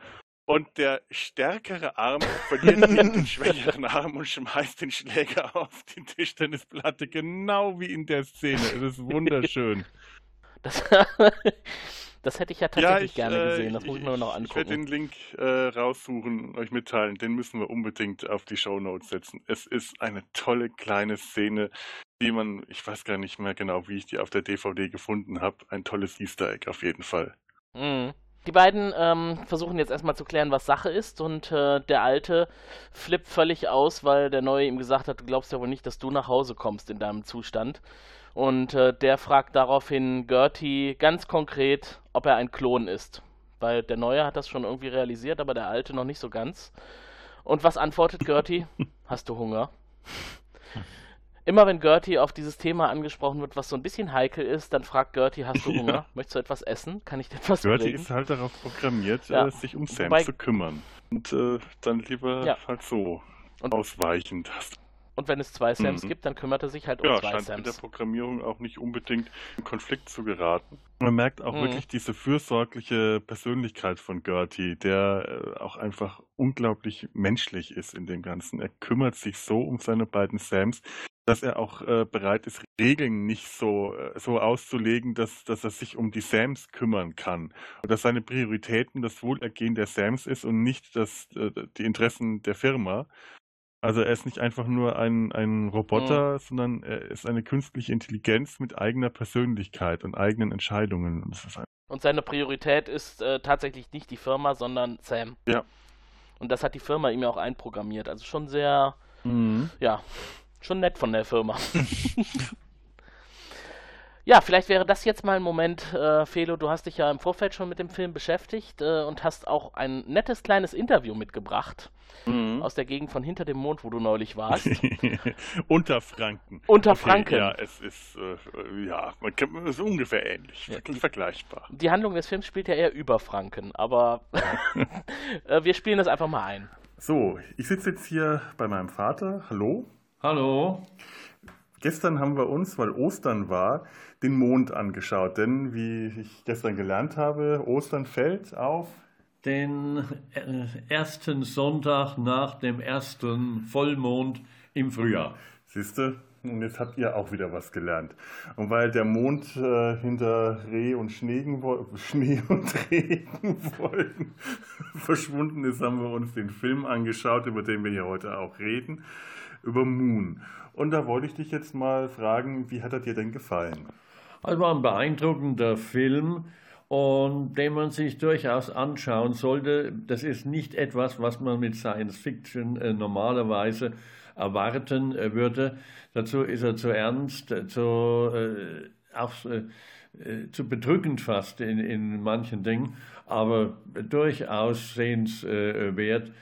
Speaker 1: Und der stärkere Arm verliert gegen den schwächeren Arm und schmeißt den Schläger auf die Tischtennisplatte, genau wie in der Szene. Es ist wunderschön.
Speaker 6: Das, das hätte ich ja tatsächlich gerne
Speaker 1: äh,
Speaker 6: gesehen. Das muss ich mir noch
Speaker 1: Ich werde den
Speaker 6: angucken.
Speaker 1: Link äh, raussuchen euch mitteilen. Den müssen wir unbedingt auf die Shownotes setzen. Es ist eine tolle kleine Szene, die man, ich weiß gar nicht mehr genau, wie ich die auf der DVD gefunden habe. Ein tolles Easter Egg auf jeden Fall.
Speaker 6: Mhm. Die beiden ähm, versuchen jetzt erstmal zu klären, was Sache ist und äh, der Alte flippt völlig aus, weil der Neue ihm gesagt hat, du glaubst ja wohl nicht, dass du nach Hause kommst in deinem Zustand. Und äh, der fragt daraufhin Gertie ganz konkret, ob er ein Klon ist. Weil der Neue hat das schon irgendwie realisiert, aber der Alte noch nicht so ganz. Und was antwortet Gertie? Hast du Hunger? Immer wenn Gertie auf dieses Thema angesprochen wird, was so ein bisschen heikel ist, dann fragt Gertie, hast du
Speaker 1: Ja.
Speaker 6: Hunger? Möchtest du etwas essen? Kann ich dir etwas
Speaker 1: Gertie
Speaker 6: bringen?
Speaker 1: ist halt darauf programmiert,
Speaker 6: Ja.
Speaker 1: äh, sich um Sam
Speaker 6: Wobei-
Speaker 1: zu kümmern. Und äh, dann lieber
Speaker 6: Ja.
Speaker 1: halt so
Speaker 6: Und-
Speaker 1: ausweichend.
Speaker 6: Und wenn es zwei Sams
Speaker 1: Mhm.
Speaker 6: gibt, dann kümmert er sich halt um
Speaker 1: Ja,
Speaker 6: zwei
Speaker 1: scheint mit der
Speaker 6: Sams.
Speaker 1: Programmierung auch nicht unbedingt in Konflikt zu geraten. Man merkt auch
Speaker 6: Mhm.
Speaker 1: wirklich diese fürsorgliche Persönlichkeit von Gertie, der äh, auch einfach unglaublich menschlich ist in dem Ganzen. Er kümmert sich so um seine beiden Sams, dass er auch äh, bereit ist, Regeln nicht so, äh, so auszulegen, dass, dass er sich um die Sams kümmern kann. Und dass seine Prioritäten das Wohlergehen der Sams ist und nicht das, äh, die Interessen der Firma. Also er ist nicht einfach nur ein, ein Roboter, sondern er ist eine künstliche Intelligenz mit eigener Persönlichkeit und eigenen Entscheidungen. Und ein,
Speaker 6: Und seine Priorität ist äh, tatsächlich nicht die Firma, sondern Sam.
Speaker 1: Ja.
Speaker 6: Und das hat die Firma ihm ja auch einprogrammiert. Also schon sehr, ja, schon nett von der Firma. ja, vielleicht wäre das jetzt mal ein Moment, äh, Felo, du hast dich ja im Vorfeld schon mit dem Film beschäftigt äh, und hast auch ein nettes kleines Interview mitgebracht
Speaker 1: Mhm.
Speaker 6: aus der Gegend von hinter dem Mond, wo du neulich warst.
Speaker 1: Unter Franken.
Speaker 6: Unter
Speaker 1: Okay,
Speaker 6: Franken.
Speaker 1: Ja, es ist, äh, ja, man kann, es ist ungefähr ähnlich,
Speaker 6: Ja, die-
Speaker 1: vergleichbar.
Speaker 6: Die Handlung des Films spielt ja eher über Franken, aber äh, wir spielen das einfach mal ein.
Speaker 1: So, ich sitze jetzt hier bei meinem Vater. Hallo.
Speaker 8: Hallo?
Speaker 1: Gestern haben wir uns, weil Ostern war, den Mond angeschaut. Denn, wie ich gestern gelernt habe, Ostern fällt auf
Speaker 9: Den äh, ersten Sonntag nach dem ersten Vollmond im Frühjahr.
Speaker 1: Siehste, und jetzt habt ihr auch wieder was gelernt. Und weil der Mond äh, hinter Reh und Schneegenwol Schnee und Regenwolken verschwunden ist, haben wir uns den Film angeschaut, über den wir hier heute auch reden, über Moon. Und da wollte ich dich jetzt mal fragen, wie hat er dir denn gefallen?
Speaker 9: Also war ein beeindruckender Film und den man sich durchaus anschauen sollte. Das ist nicht etwas, was man mit Science Fiction äh, normalerweise erwarten äh, würde. Dazu ist er zu ernst, äh, zu, äh, auch äh, äh, zu bedrückend fast in, in manchen Dingen, aber durchaus sehenswert,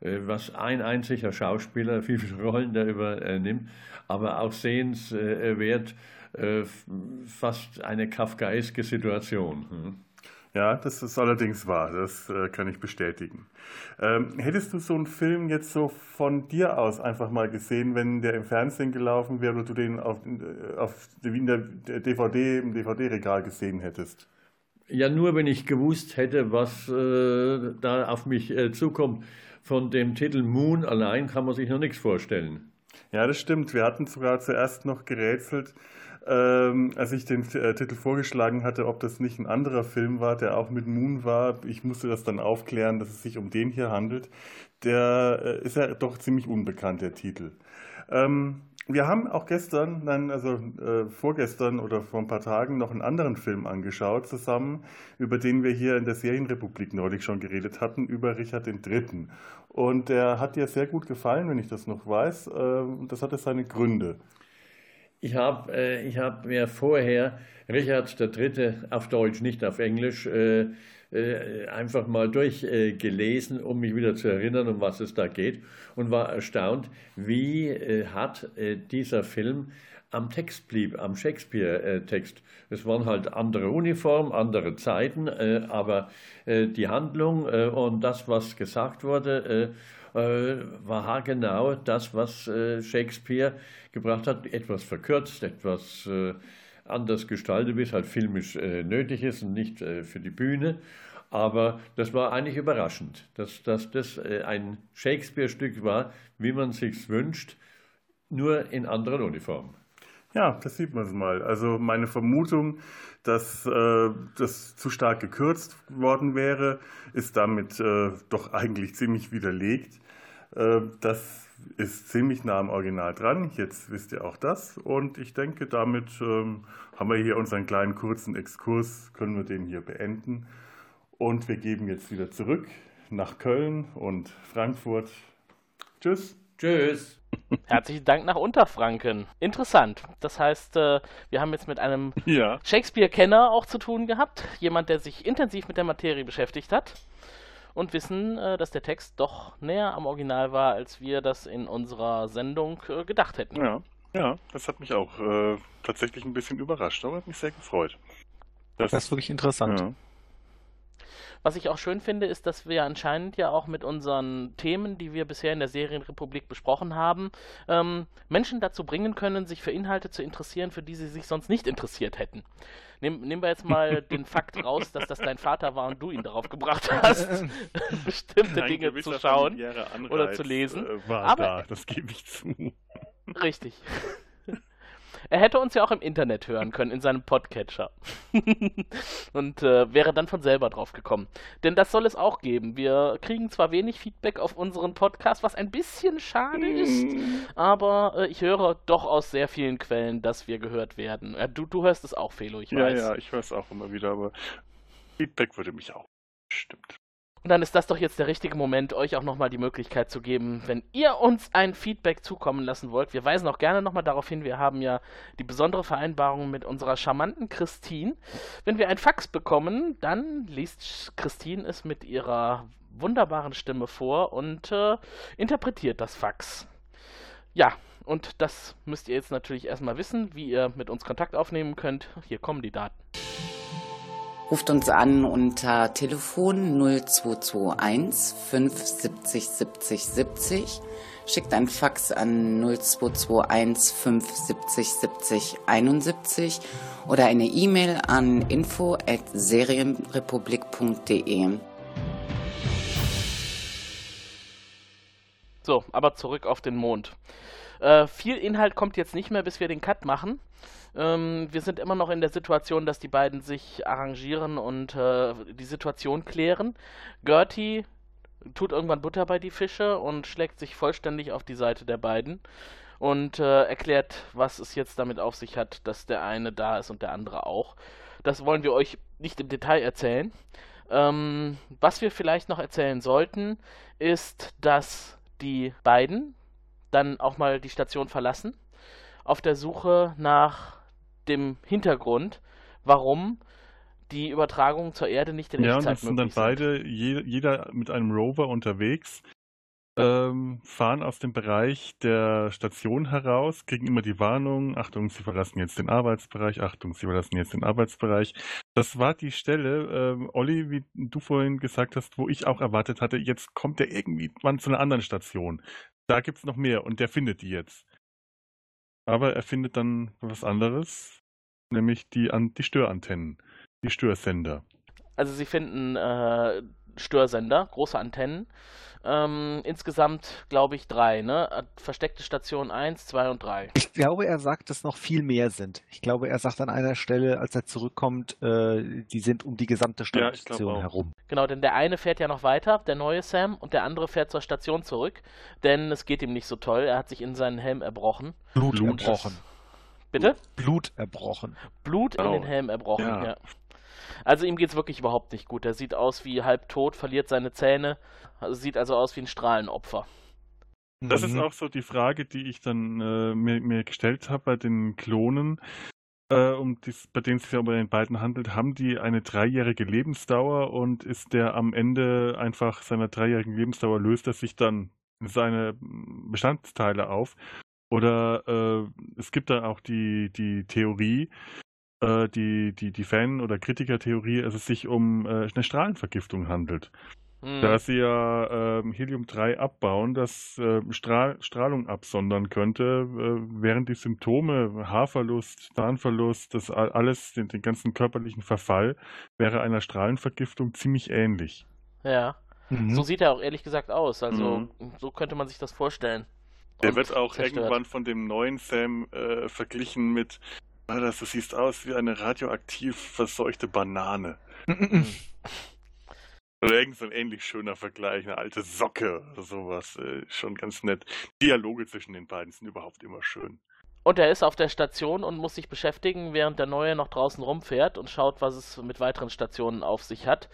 Speaker 9: was ein einziger Schauspieler, wie viele Rollen der übernimmt, aber auch sehenswert, äh, fast eine kafkaeske Situation. hm.
Speaker 1: Ja, das ist allerdings wahr, das äh, kann ich bestätigen. Ähm, hättest du so einen Film jetzt so von dir aus einfach mal gesehen, wenn der im Fernsehen gelaufen wäre oder du den auf, äh, auf in der DVD, im DVD-Regal gesehen hättest?
Speaker 9: Ja, nur wenn ich gewusst hätte, was äh, da auf mich äh, zukommt. Von dem Titel Moon allein kann man sich noch nichts vorstellen.
Speaker 1: Ja, das stimmt. Wir hatten sogar zuerst noch gerätselt, ähm, als ich den äh, Titel vorgeschlagen hatte, ob das nicht ein anderer Film war, der auch mit Moon war. Ich musste das dann aufklären, dass es sich um den hier handelt. Der äh, ist ja doch ziemlich unbekannt, der Titel. Ähm, wir haben auch gestern, nein, also äh, vorgestern oder vor ein paar Tagen noch einen anderen Film angeschaut zusammen, über den wir hier in der Serienrepublik neulich schon geredet hatten, über Richard III. Und der hat dir sehr gut gefallen, wenn ich das noch weiß. Äh, das hatte seine Gründe.
Speaker 9: Ich habe äh, hab mir vorher Richard III. auf Deutsch, nicht auf Englisch, äh, äh, einfach mal durchgelesen, um mich wieder zu erinnern, um was es da geht, und war erstaunt, wie äh, hat äh, dieser Film am Text blieb, am Shakespeare-Text. Es waren halt andere Uniformen, andere Zeiten, äh, aber äh, die Handlung äh, und das, was gesagt wurde, äh, äh, war haargenau das, was äh, Shakespeare gebracht hat, etwas verkürzt, etwas anders gestaltet, wie es halt filmisch nötig ist und nicht für die Bühne. Aber das war eigentlich überraschend, dass, dass das ein Shakespeare-Stück war, wie man sich wünscht, nur in anderen Uniformen.
Speaker 1: Ja, das sieht man mal. Also meine Vermutung, dass äh, das zu stark gekürzt worden wäre, ist damit äh, doch eigentlich ziemlich widerlegt. Äh, das ist ziemlich nah am Original dran. Jetzt wisst ihr auch das. Und ich denke, damit ähm, haben wir hier unseren kleinen kurzen Exkurs, können wir den hier beenden. Und wir geben jetzt wieder zurück nach Köln und Frankfurt. Tschüss.
Speaker 9: Tschüss.
Speaker 6: Herzlichen Dank nach Unterfranken. Interessant. Das heißt, äh, wir haben jetzt mit einem ja. Shakespeare-Kenner auch zu tun gehabt. Jemand, der sich intensiv mit der Materie beschäftigt hat. Und wissen, äh, dass der Text doch näher am Original war, als wir das in unserer Sendung äh, gedacht hätten.
Speaker 1: Ja, ja, das hat mich auch äh, tatsächlich ein bisschen überrascht, aber hat mich sehr gefreut.
Speaker 7: Das, das ist wirklich interessant. Ja.
Speaker 6: Was ich auch schön finde, ist, dass wir anscheinend ja auch mit unseren Themen, die wir bisher in der Serienrepublik besprochen haben, ähm, Menschen dazu bringen können, sich für Inhalte zu interessieren, für die sie sich sonst nicht interessiert hätten. Nehm, nehmen wir jetzt mal den Fakt raus, dass das dein Vater war und du ihn darauf gebracht hast, bestimmte Ein Dinge zu schauen oder zu lesen.
Speaker 1: Äh, war Aber da, das gebe ich zu.
Speaker 6: Richtig. Er hätte uns ja auch im Internet hören können, in seinem Podcatcher. und äh, wäre dann von selber drauf gekommen. Denn das soll es auch geben. Wir kriegen zwar wenig Feedback auf unseren Podcast, was ein bisschen schade ist, aber äh, ich höre doch aus sehr vielen Quellen, dass wir gehört werden. Äh, du, du hörst es auch, Felo, ich weiß.
Speaker 1: Ja, ja, ich höre es auch immer wieder, aber Feedback würde mich auch. Stimmt.
Speaker 6: Und dann ist das doch jetzt der richtige Moment, euch auch nochmal die Möglichkeit zu geben, wenn ihr uns ein Feedback zukommen lassen wollt. Wir weisen auch gerne nochmal darauf hin, wir haben ja die besondere Vereinbarung mit unserer charmanten Christine. Wenn wir ein Fax bekommen, dann liest Christine es mit ihrer wunderbaren Stimme vor und äh, interpretiert das Fax. Ja, und das müsst ihr jetzt natürlich erstmal wissen, wie ihr mit uns Kontakt aufnehmen könnt. Hier kommen die Daten.
Speaker 10: Ruft uns an unter Telefon 0221 570 70 70. Schickt ein Fax an 0221 570 70 71 oder eine E-Mail an info at serienrepublik.de.
Speaker 6: So, aber zurück auf den Mond. Äh, viel Inhalt kommt jetzt nicht mehr, bis wir den Cut machen. Ähm, wir sind immer noch in der Situation, dass die beiden sich arrangieren und äh, die Situation klären. Gertie tut irgendwann Butter bei die Fische und schlägt sich vollständig auf die Seite der beiden und äh, erklärt, was es jetzt damit auf sich hat, dass der eine da ist und der andere auch. Das wollen wir euch nicht im Detail erzählen. Ähm, was wir vielleicht noch erzählen sollten, ist, dass die beiden dann auch mal die Station verlassen, auf der Suche nach dem Hintergrund, warum die Übertragungen zur Erde nicht in
Speaker 1: ja,
Speaker 6: Echtzeit
Speaker 1: sind. Ja, das sind dann beide, je, jeder mit einem Rover unterwegs, ähm, fahren aus dem Bereich der Station heraus, kriegen immer die Warnung, Achtung, Sie verlassen jetzt den Arbeitsbereich, Achtung, Sie verlassen jetzt den Arbeitsbereich. Das war die Stelle, ähm, Olli, wie du vorhin gesagt hast, wo ich auch erwartet hatte, jetzt kommt er irgendwann zu einer anderen Station. Da gibt es noch mehr und der findet die jetzt. Aber er findet dann was anderes, nämlich die, An die Störantennen, die Störsender.
Speaker 6: Also sie finden äh, Störsender, große Antennen. Ähm, insgesamt glaube ich drei, ne? Versteckte Station 1, 2 und 3.
Speaker 7: Ich glaube, er sagt, dass noch viel mehr sind. Ich glaube, er sagt an einer Stelle, als er zurückkommt, äh, die sind um die gesamte Station ja, herum.
Speaker 6: Genau, denn der eine fährt ja noch weiter, der neue Sam, und der andere fährt zur Station zurück, denn es geht ihm nicht so toll. Er hat sich in seinen Helm erbrochen.
Speaker 7: Blut erbrochen.
Speaker 6: Bitte?
Speaker 7: Blut erbrochen.
Speaker 6: Blut in oh. den Helm erbrochen, ja. ja. Also ihm geht es wirklich überhaupt nicht gut. Er sieht aus wie halb tot, verliert seine Zähne, sieht also aus wie ein Strahlenopfer.
Speaker 1: Das ist mhm. auch so die Frage, die ich dann äh, mir, mir, gestellt habe bei den Klonen, äh, um dies, bei denen es sich ja bei den beiden handelt. Haben die eine dreijährige Lebensdauer und ist der am Ende einfach seiner dreijährigen Lebensdauer löst er sich dann seine Bestandteile auf? Oder äh, es gibt da auch die, die Theorie, äh, die, die, die Fan- oder Kritikertheorie, dass es sich um äh, eine Strahlenvergiftung handelt.
Speaker 6: Hm.
Speaker 1: Da sie ja ähm, Helium-3 abbauen, das äh, Strahl Strahlung absondern könnte, äh, während die Symptome, Haarverlust, Zahnverlust, das alles, den, den ganzen körperlichen Verfall, wäre einer Strahlenvergiftung ziemlich ähnlich.
Speaker 6: Ja.
Speaker 7: Mhm.
Speaker 6: So sieht er auch ehrlich gesagt aus. Also
Speaker 1: Mhm.
Speaker 6: so könnte man sich das vorstellen.
Speaker 1: Der
Speaker 6: Und
Speaker 1: wird auch
Speaker 6: zerstört.
Speaker 1: irgendwann von dem neuen Sam äh, verglichen mit, ah, das, du siehst aus wie eine radioaktiv verseuchte Banane. Oder irgend so ein ähnlich schöner Vergleich, eine alte Socke oder sowas. Äh, schon ganz nett. Dialoge zwischen den beiden sind überhaupt immer schön.
Speaker 6: Und er ist auf der Station und muss sich beschäftigen, während der Neue noch draußen rumfährt und schaut, was es mit weiteren Stationen auf sich hat.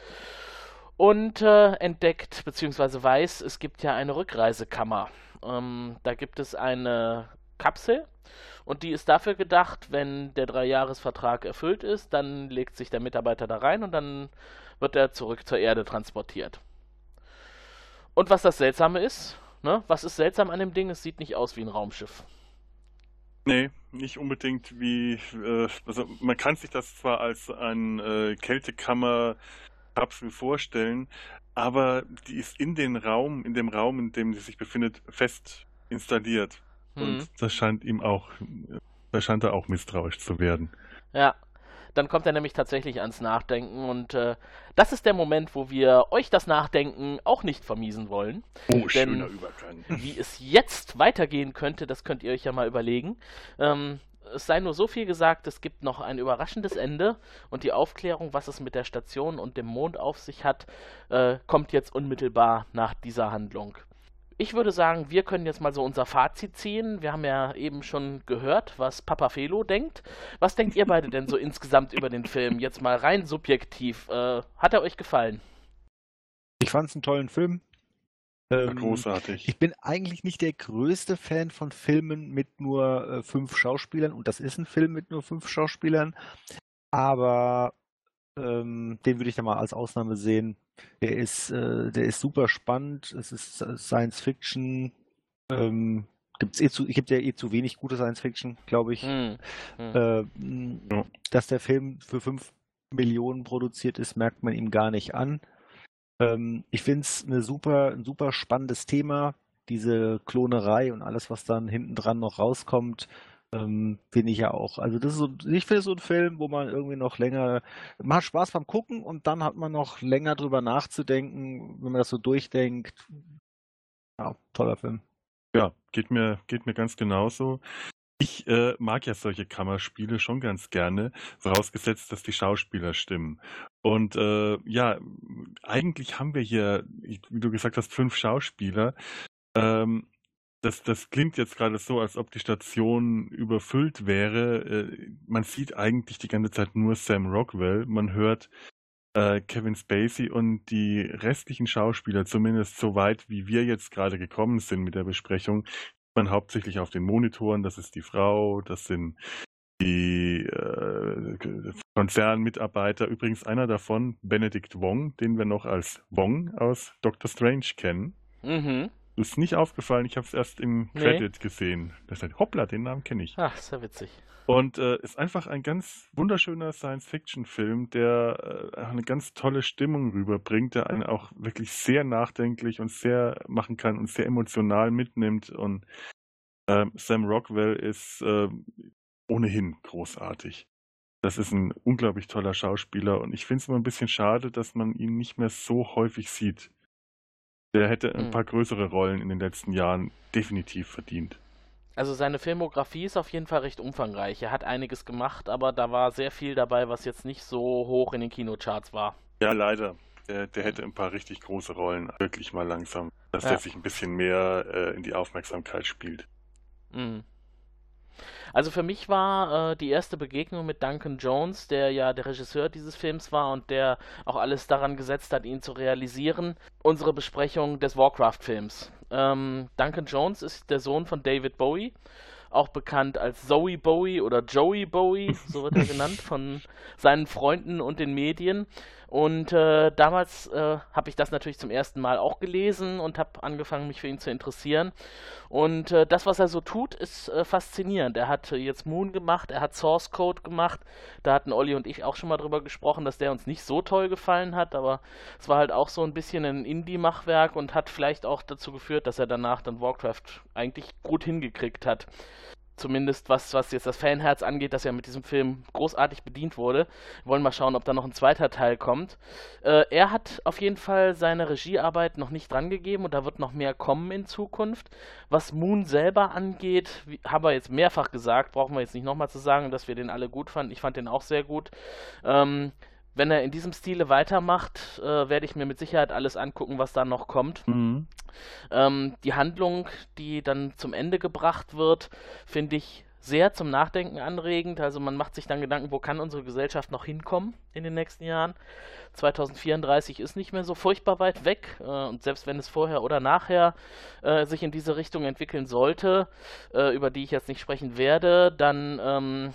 Speaker 6: Und äh, entdeckt bzw. weiß, es gibt ja eine Rückreisekammer. Ähm, da gibt es eine Kapsel und die ist dafür gedacht, wenn der Dreijahresvertrag erfüllt ist, dann legt sich der Mitarbeiter da rein und dann wird er zurück zur Erde transportiert. Und was das Seltsame ist, ne? Was ist seltsam an dem Ding? Es sieht nicht aus wie ein Raumschiff.
Speaker 1: Nee, nicht unbedingt wie, äh, also man kann sich das zwar als ein äh, Kältekammer-Kapsel vorstellen, aber die ist in den Raum, in dem Raum, in dem sie sich befindet, fest installiert. Und das scheint ihm auch, da scheint er auch misstrauisch zu werden.
Speaker 6: Ja, dann kommt er nämlich tatsächlich ans Nachdenken und äh, das ist der Moment, wo wir euch das Nachdenken auch nicht vermiesen wollen.
Speaker 1: Oh,
Speaker 6: Denn-
Speaker 1: schöner Übergang.
Speaker 6: Wie es jetzt weitergehen könnte, das könnt ihr euch ja mal überlegen. Ähm, es sei nur so viel gesagt, es gibt noch ein überraschendes Ende und die Aufklärung, was es mit der Station und dem Mond auf sich hat, äh, kommt jetzt unmittelbar nach dieser Handlung. Ich würde sagen, wir können jetzt mal so unser Fazit ziehen. Wir haben ja eben schon gehört, was Papa Felo denkt. Was denkt ihr beide denn so insgesamt über den Film? Jetzt mal rein subjektiv. Äh, hat er euch gefallen?
Speaker 7: Ich fand es einen tollen Film. Ähm,
Speaker 1: großartig.
Speaker 7: Ich bin eigentlich nicht der größte Fan von Filmen mit nur äh, fünf Schauspielern und das ist ein Film mit nur fünf Schauspielern, aber ähm, den würde ich da mal als Ausnahme sehen. Der ist, äh, der ist super spannend. Es ist äh, Science Fiction. Ähm, gibt's eh zu, gibt ja eh zu wenig gute Science Fiction, glaube ich.
Speaker 6: Hm. Hm.
Speaker 7: Äh. Dass der Film für 5 Millionen produziert ist, merkt man ihm gar nicht an. Ähm, ich finde es super, ein super spannendes Thema. Diese Klonerei und alles, was dann hinten dran noch rauskommt, ähm, finde ich ja auch. Also das ist so, ich finde so ein Film, wo man irgendwie noch länger, man hat Spaß beim Gucken und dann hat man noch länger drüber nachzudenken, wenn man das so durchdenkt. Ja, toller Film.
Speaker 1: Ja, geht mir, geht mir ganz genauso. Ich äh, mag ja solche Kammerspiele schon ganz gerne, vorausgesetzt, dass die Schauspieler stimmen. Und äh, ja, eigentlich haben wir hier, wie du gesagt hast, fünf Schauspieler. Ähm, das, das klingt jetzt gerade so, als ob die Station überfüllt wäre. Äh, man sieht eigentlich die ganze Zeit nur Sam Rockwell. Man hört äh, Kevin Spacey und die restlichen Schauspieler, zumindest so weit, wie wir jetzt gerade gekommen sind mit der Besprechung, sieht man hauptsächlich auf den Monitoren. Das ist die Frau, das sind die äh, Konzernmitarbeiter. Übrigens einer davon, Benedict Wong, den wir noch als Wong aus Doctor Strange kennen.
Speaker 6: Mhm.
Speaker 1: Ist nicht aufgefallen, ich habe es erst im
Speaker 6: Nee.
Speaker 1: Credit gesehen. Das heißt, hoppla, den Namen kenne ich.
Speaker 6: Ach, ist ja witzig.
Speaker 1: Und äh, ist einfach ein ganz wunderschöner Science-Fiction-Film, der äh, eine ganz tolle Stimmung rüberbringt, der einen auch wirklich sehr nachdenklich und sehr machen kann und sehr emotional mitnimmt. Und ähm, Sam Rockwell ist äh, ohnehin großartig. Das ist ein unglaublich toller Schauspieler und ich finde es immer ein bisschen schade, dass man ihn nicht mehr so häufig sieht. Der hätte ein
Speaker 6: Hm.
Speaker 1: paar größere Rollen in den letzten Jahren definitiv verdient.
Speaker 6: Also seine Filmografie ist auf jeden Fall recht umfangreich. Er hat einiges gemacht, aber da war sehr viel dabei, was jetzt nicht so hoch in den Kinocharts war.
Speaker 1: Ja, leider. Der, der hätte ein paar richtig große Rollen. Wirklich mal langsam. Dass
Speaker 6: Ja.
Speaker 1: der sich ein bisschen mehr äh, in die Aufmerksamkeit spielt.
Speaker 6: Mhm. Also für mich war äh, die erste Begegnung mit Duncan Jones, der ja der Regisseur dieses Films war und der auch alles daran gesetzt hat, ihn zu realisieren, unsere Besprechung des Warcraft-Films. Ähm, Duncan Jones ist der Sohn von David Bowie, auch bekannt als Zoe Bowie oder Joey Bowie, so wird er genannt von seinen Freunden und den Medien. Und äh, damals äh, habe ich das natürlich zum ersten Mal auch gelesen und habe angefangen, mich für ihn zu interessieren. Und äh, das, was er so tut, ist äh, faszinierend. Er hat äh, jetzt Moon gemacht, er hat Source Code gemacht. Da hatten Olli und ich auch schon mal drüber gesprochen, dass der uns nicht so toll gefallen hat, aber es war halt auch so ein bisschen ein Indie-Machwerk und hat vielleicht auch dazu geführt, dass er danach dann Warcraft eigentlich gut hingekriegt hat zumindest was, was jetzt das Fanherz angeht, das ja mit diesem Film großartig bedient wurde. Wir wollen mal schauen, ob da noch ein zweiter Teil kommt. Äh, er hat auf jeden Fall seine Regiearbeit noch nicht drangegeben und da wird noch mehr kommen in Zukunft. Was Moon selber angeht, wie, haben wir jetzt mehrfach gesagt, brauchen wir jetzt nicht nochmal zu sagen, dass wir den alle gut fanden. Ich fand den auch sehr gut. Ähm, wenn er in diesem Stile weitermacht, äh, werde ich mir mit Sicherheit alles angucken, was da noch kommt. Mhm. Ähm, die Handlung, die dann zum Ende gebracht wird, finde ich sehr zum Nachdenken anregend. Also man macht sich dann Gedanken, wo kann unsere Gesellschaft noch hinkommen in den nächsten Jahren. 2034 ist nicht mehr so furchtbar weit weg äh, und selbst wenn es vorher oder nachher äh, sich in diese Richtung entwickeln sollte, äh, über die ich jetzt nicht sprechen werde, dann ähm,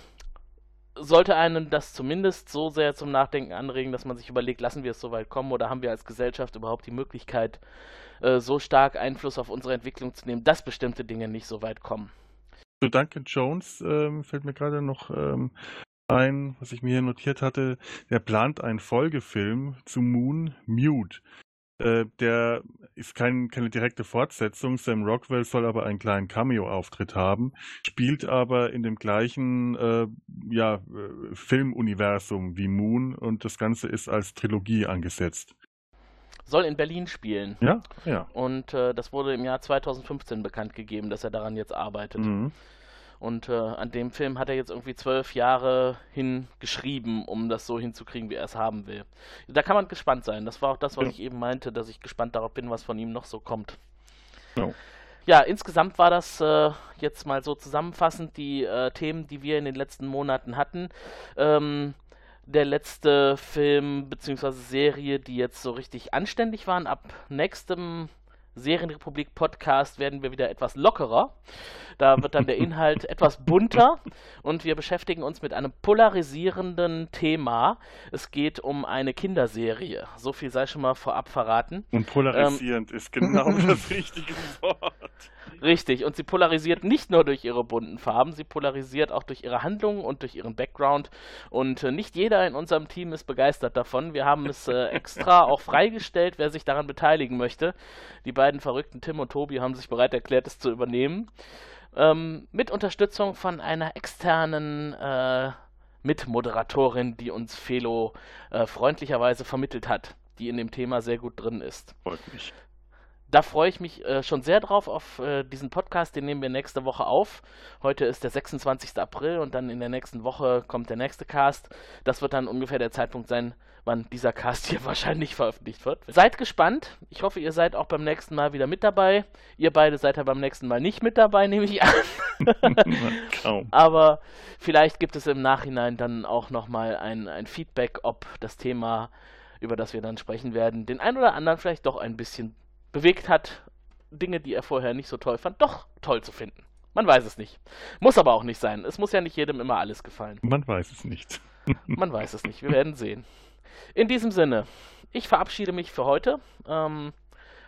Speaker 6: sollte einen das zumindest so sehr zum Nachdenken anregen, dass man sich überlegt, lassen wir es so weit kommen oder haben wir als Gesellschaft überhaupt die Möglichkeit, äh, so stark Einfluss auf unsere Entwicklung zu nehmen, dass bestimmte Dinge nicht so weit kommen.
Speaker 1: Zu Duncan Jones ähm, fällt mir gerade noch ähm, ein, was ich mir hier notiert hatte. Der plant einen Folgefilm zu Moon Mute. Äh, der ist kein, keine direkte Fortsetzung. Sam Rockwell soll aber einen kleinen Cameo-Auftritt haben, spielt aber in dem gleichen äh, ja, äh, Filmuniversum wie Moon und das Ganze ist als Trilogie angesetzt.
Speaker 6: Soll in Berlin spielen.
Speaker 1: Ja, ja.
Speaker 6: Und äh, das wurde im Jahr 2015 bekannt gegeben, dass er daran jetzt arbeitet. Mhm. Und äh, an dem Film hat er jetzt irgendwie zwölf Jahre hingeschrieben, um das so hinzukriegen, wie er es haben will. Da kann man gespannt sein. Das war auch das, was ja. ich eben meinte, dass ich gespannt darauf bin, was von ihm noch so kommt. Ja. Ja, insgesamt war das äh, jetzt mal so zusammenfassend die äh, Themen, die wir in den letzten Monaten hatten. Ähm, der letzte Film bzw. Serie, die jetzt so richtig anständig waren. Ab nächstem Serienrepublik Podcast werden wir wieder etwas lockerer. Da wird dann der Inhalt etwas bunter und wir beschäftigen uns mit einem polarisierenden Thema. Es geht um eine Kinderserie. So viel sei schon mal vorab verraten.
Speaker 1: Und polarisierend ähm, ist genau das richtige Wort.
Speaker 6: Richtig, und sie polarisiert nicht nur durch ihre bunten Farben, sie polarisiert auch durch ihre Handlungen und durch ihren Background. Und äh, nicht jeder in unserem Team ist begeistert davon. Wir haben es äh, extra auch freigestellt, wer sich daran beteiligen möchte. Die beiden verrückten Tim und Tobi haben sich bereit erklärt, es zu übernehmen. Ähm, mit Unterstützung von einer externen äh, Mitmoderatorin, die uns Felo äh, freundlicherweise vermittelt hat, die in dem Thema sehr gut drin ist.
Speaker 1: Freut mich
Speaker 6: da freue ich mich äh, schon sehr drauf auf äh, diesen Podcast. Den nehmen wir nächste Woche auf. Heute ist der 26. April und dann in der nächsten Woche kommt der nächste Cast. Das wird dann ungefähr der Zeitpunkt sein, wann dieser Cast hier wahrscheinlich veröffentlicht wird. Seid gespannt. Ich hoffe, ihr seid auch beim nächsten Mal wieder mit dabei. Ihr beide seid ja beim nächsten Mal nicht mit dabei, nehme ich an. Aber vielleicht gibt es im Nachhinein dann auch nochmal ein, ein Feedback, ob das Thema, über das wir dann sprechen werden, den ein oder anderen vielleicht doch ein bisschen bewegt hat, Dinge, die er vorher nicht so toll fand, doch toll zu finden. Man weiß es nicht. Muss aber auch nicht sein. Es muss ja nicht jedem immer alles gefallen.
Speaker 1: Man weiß es nicht.
Speaker 6: Man weiß es nicht. Wir werden sehen. In diesem Sinne, ich verabschiede mich für heute ähm,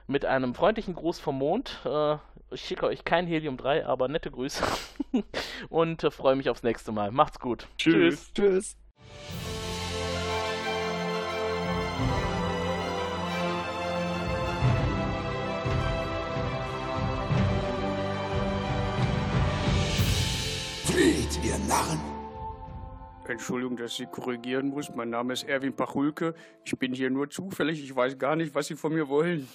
Speaker 6: mit einem freundlichen Gruß vom Mond. Äh, ich schicke euch kein Helium 3, aber nette Grüße. Und äh, freue mich aufs nächste Mal. Macht's gut.
Speaker 1: Tschüss. Tschüss.
Speaker 3: Flieht, Narren!
Speaker 11: Entschuldigung, dass ich korrigieren muss. Mein Name ist Erwin Pachulke. Ich bin hier nur zufällig. Ich weiß gar nicht, was Sie von mir wollen.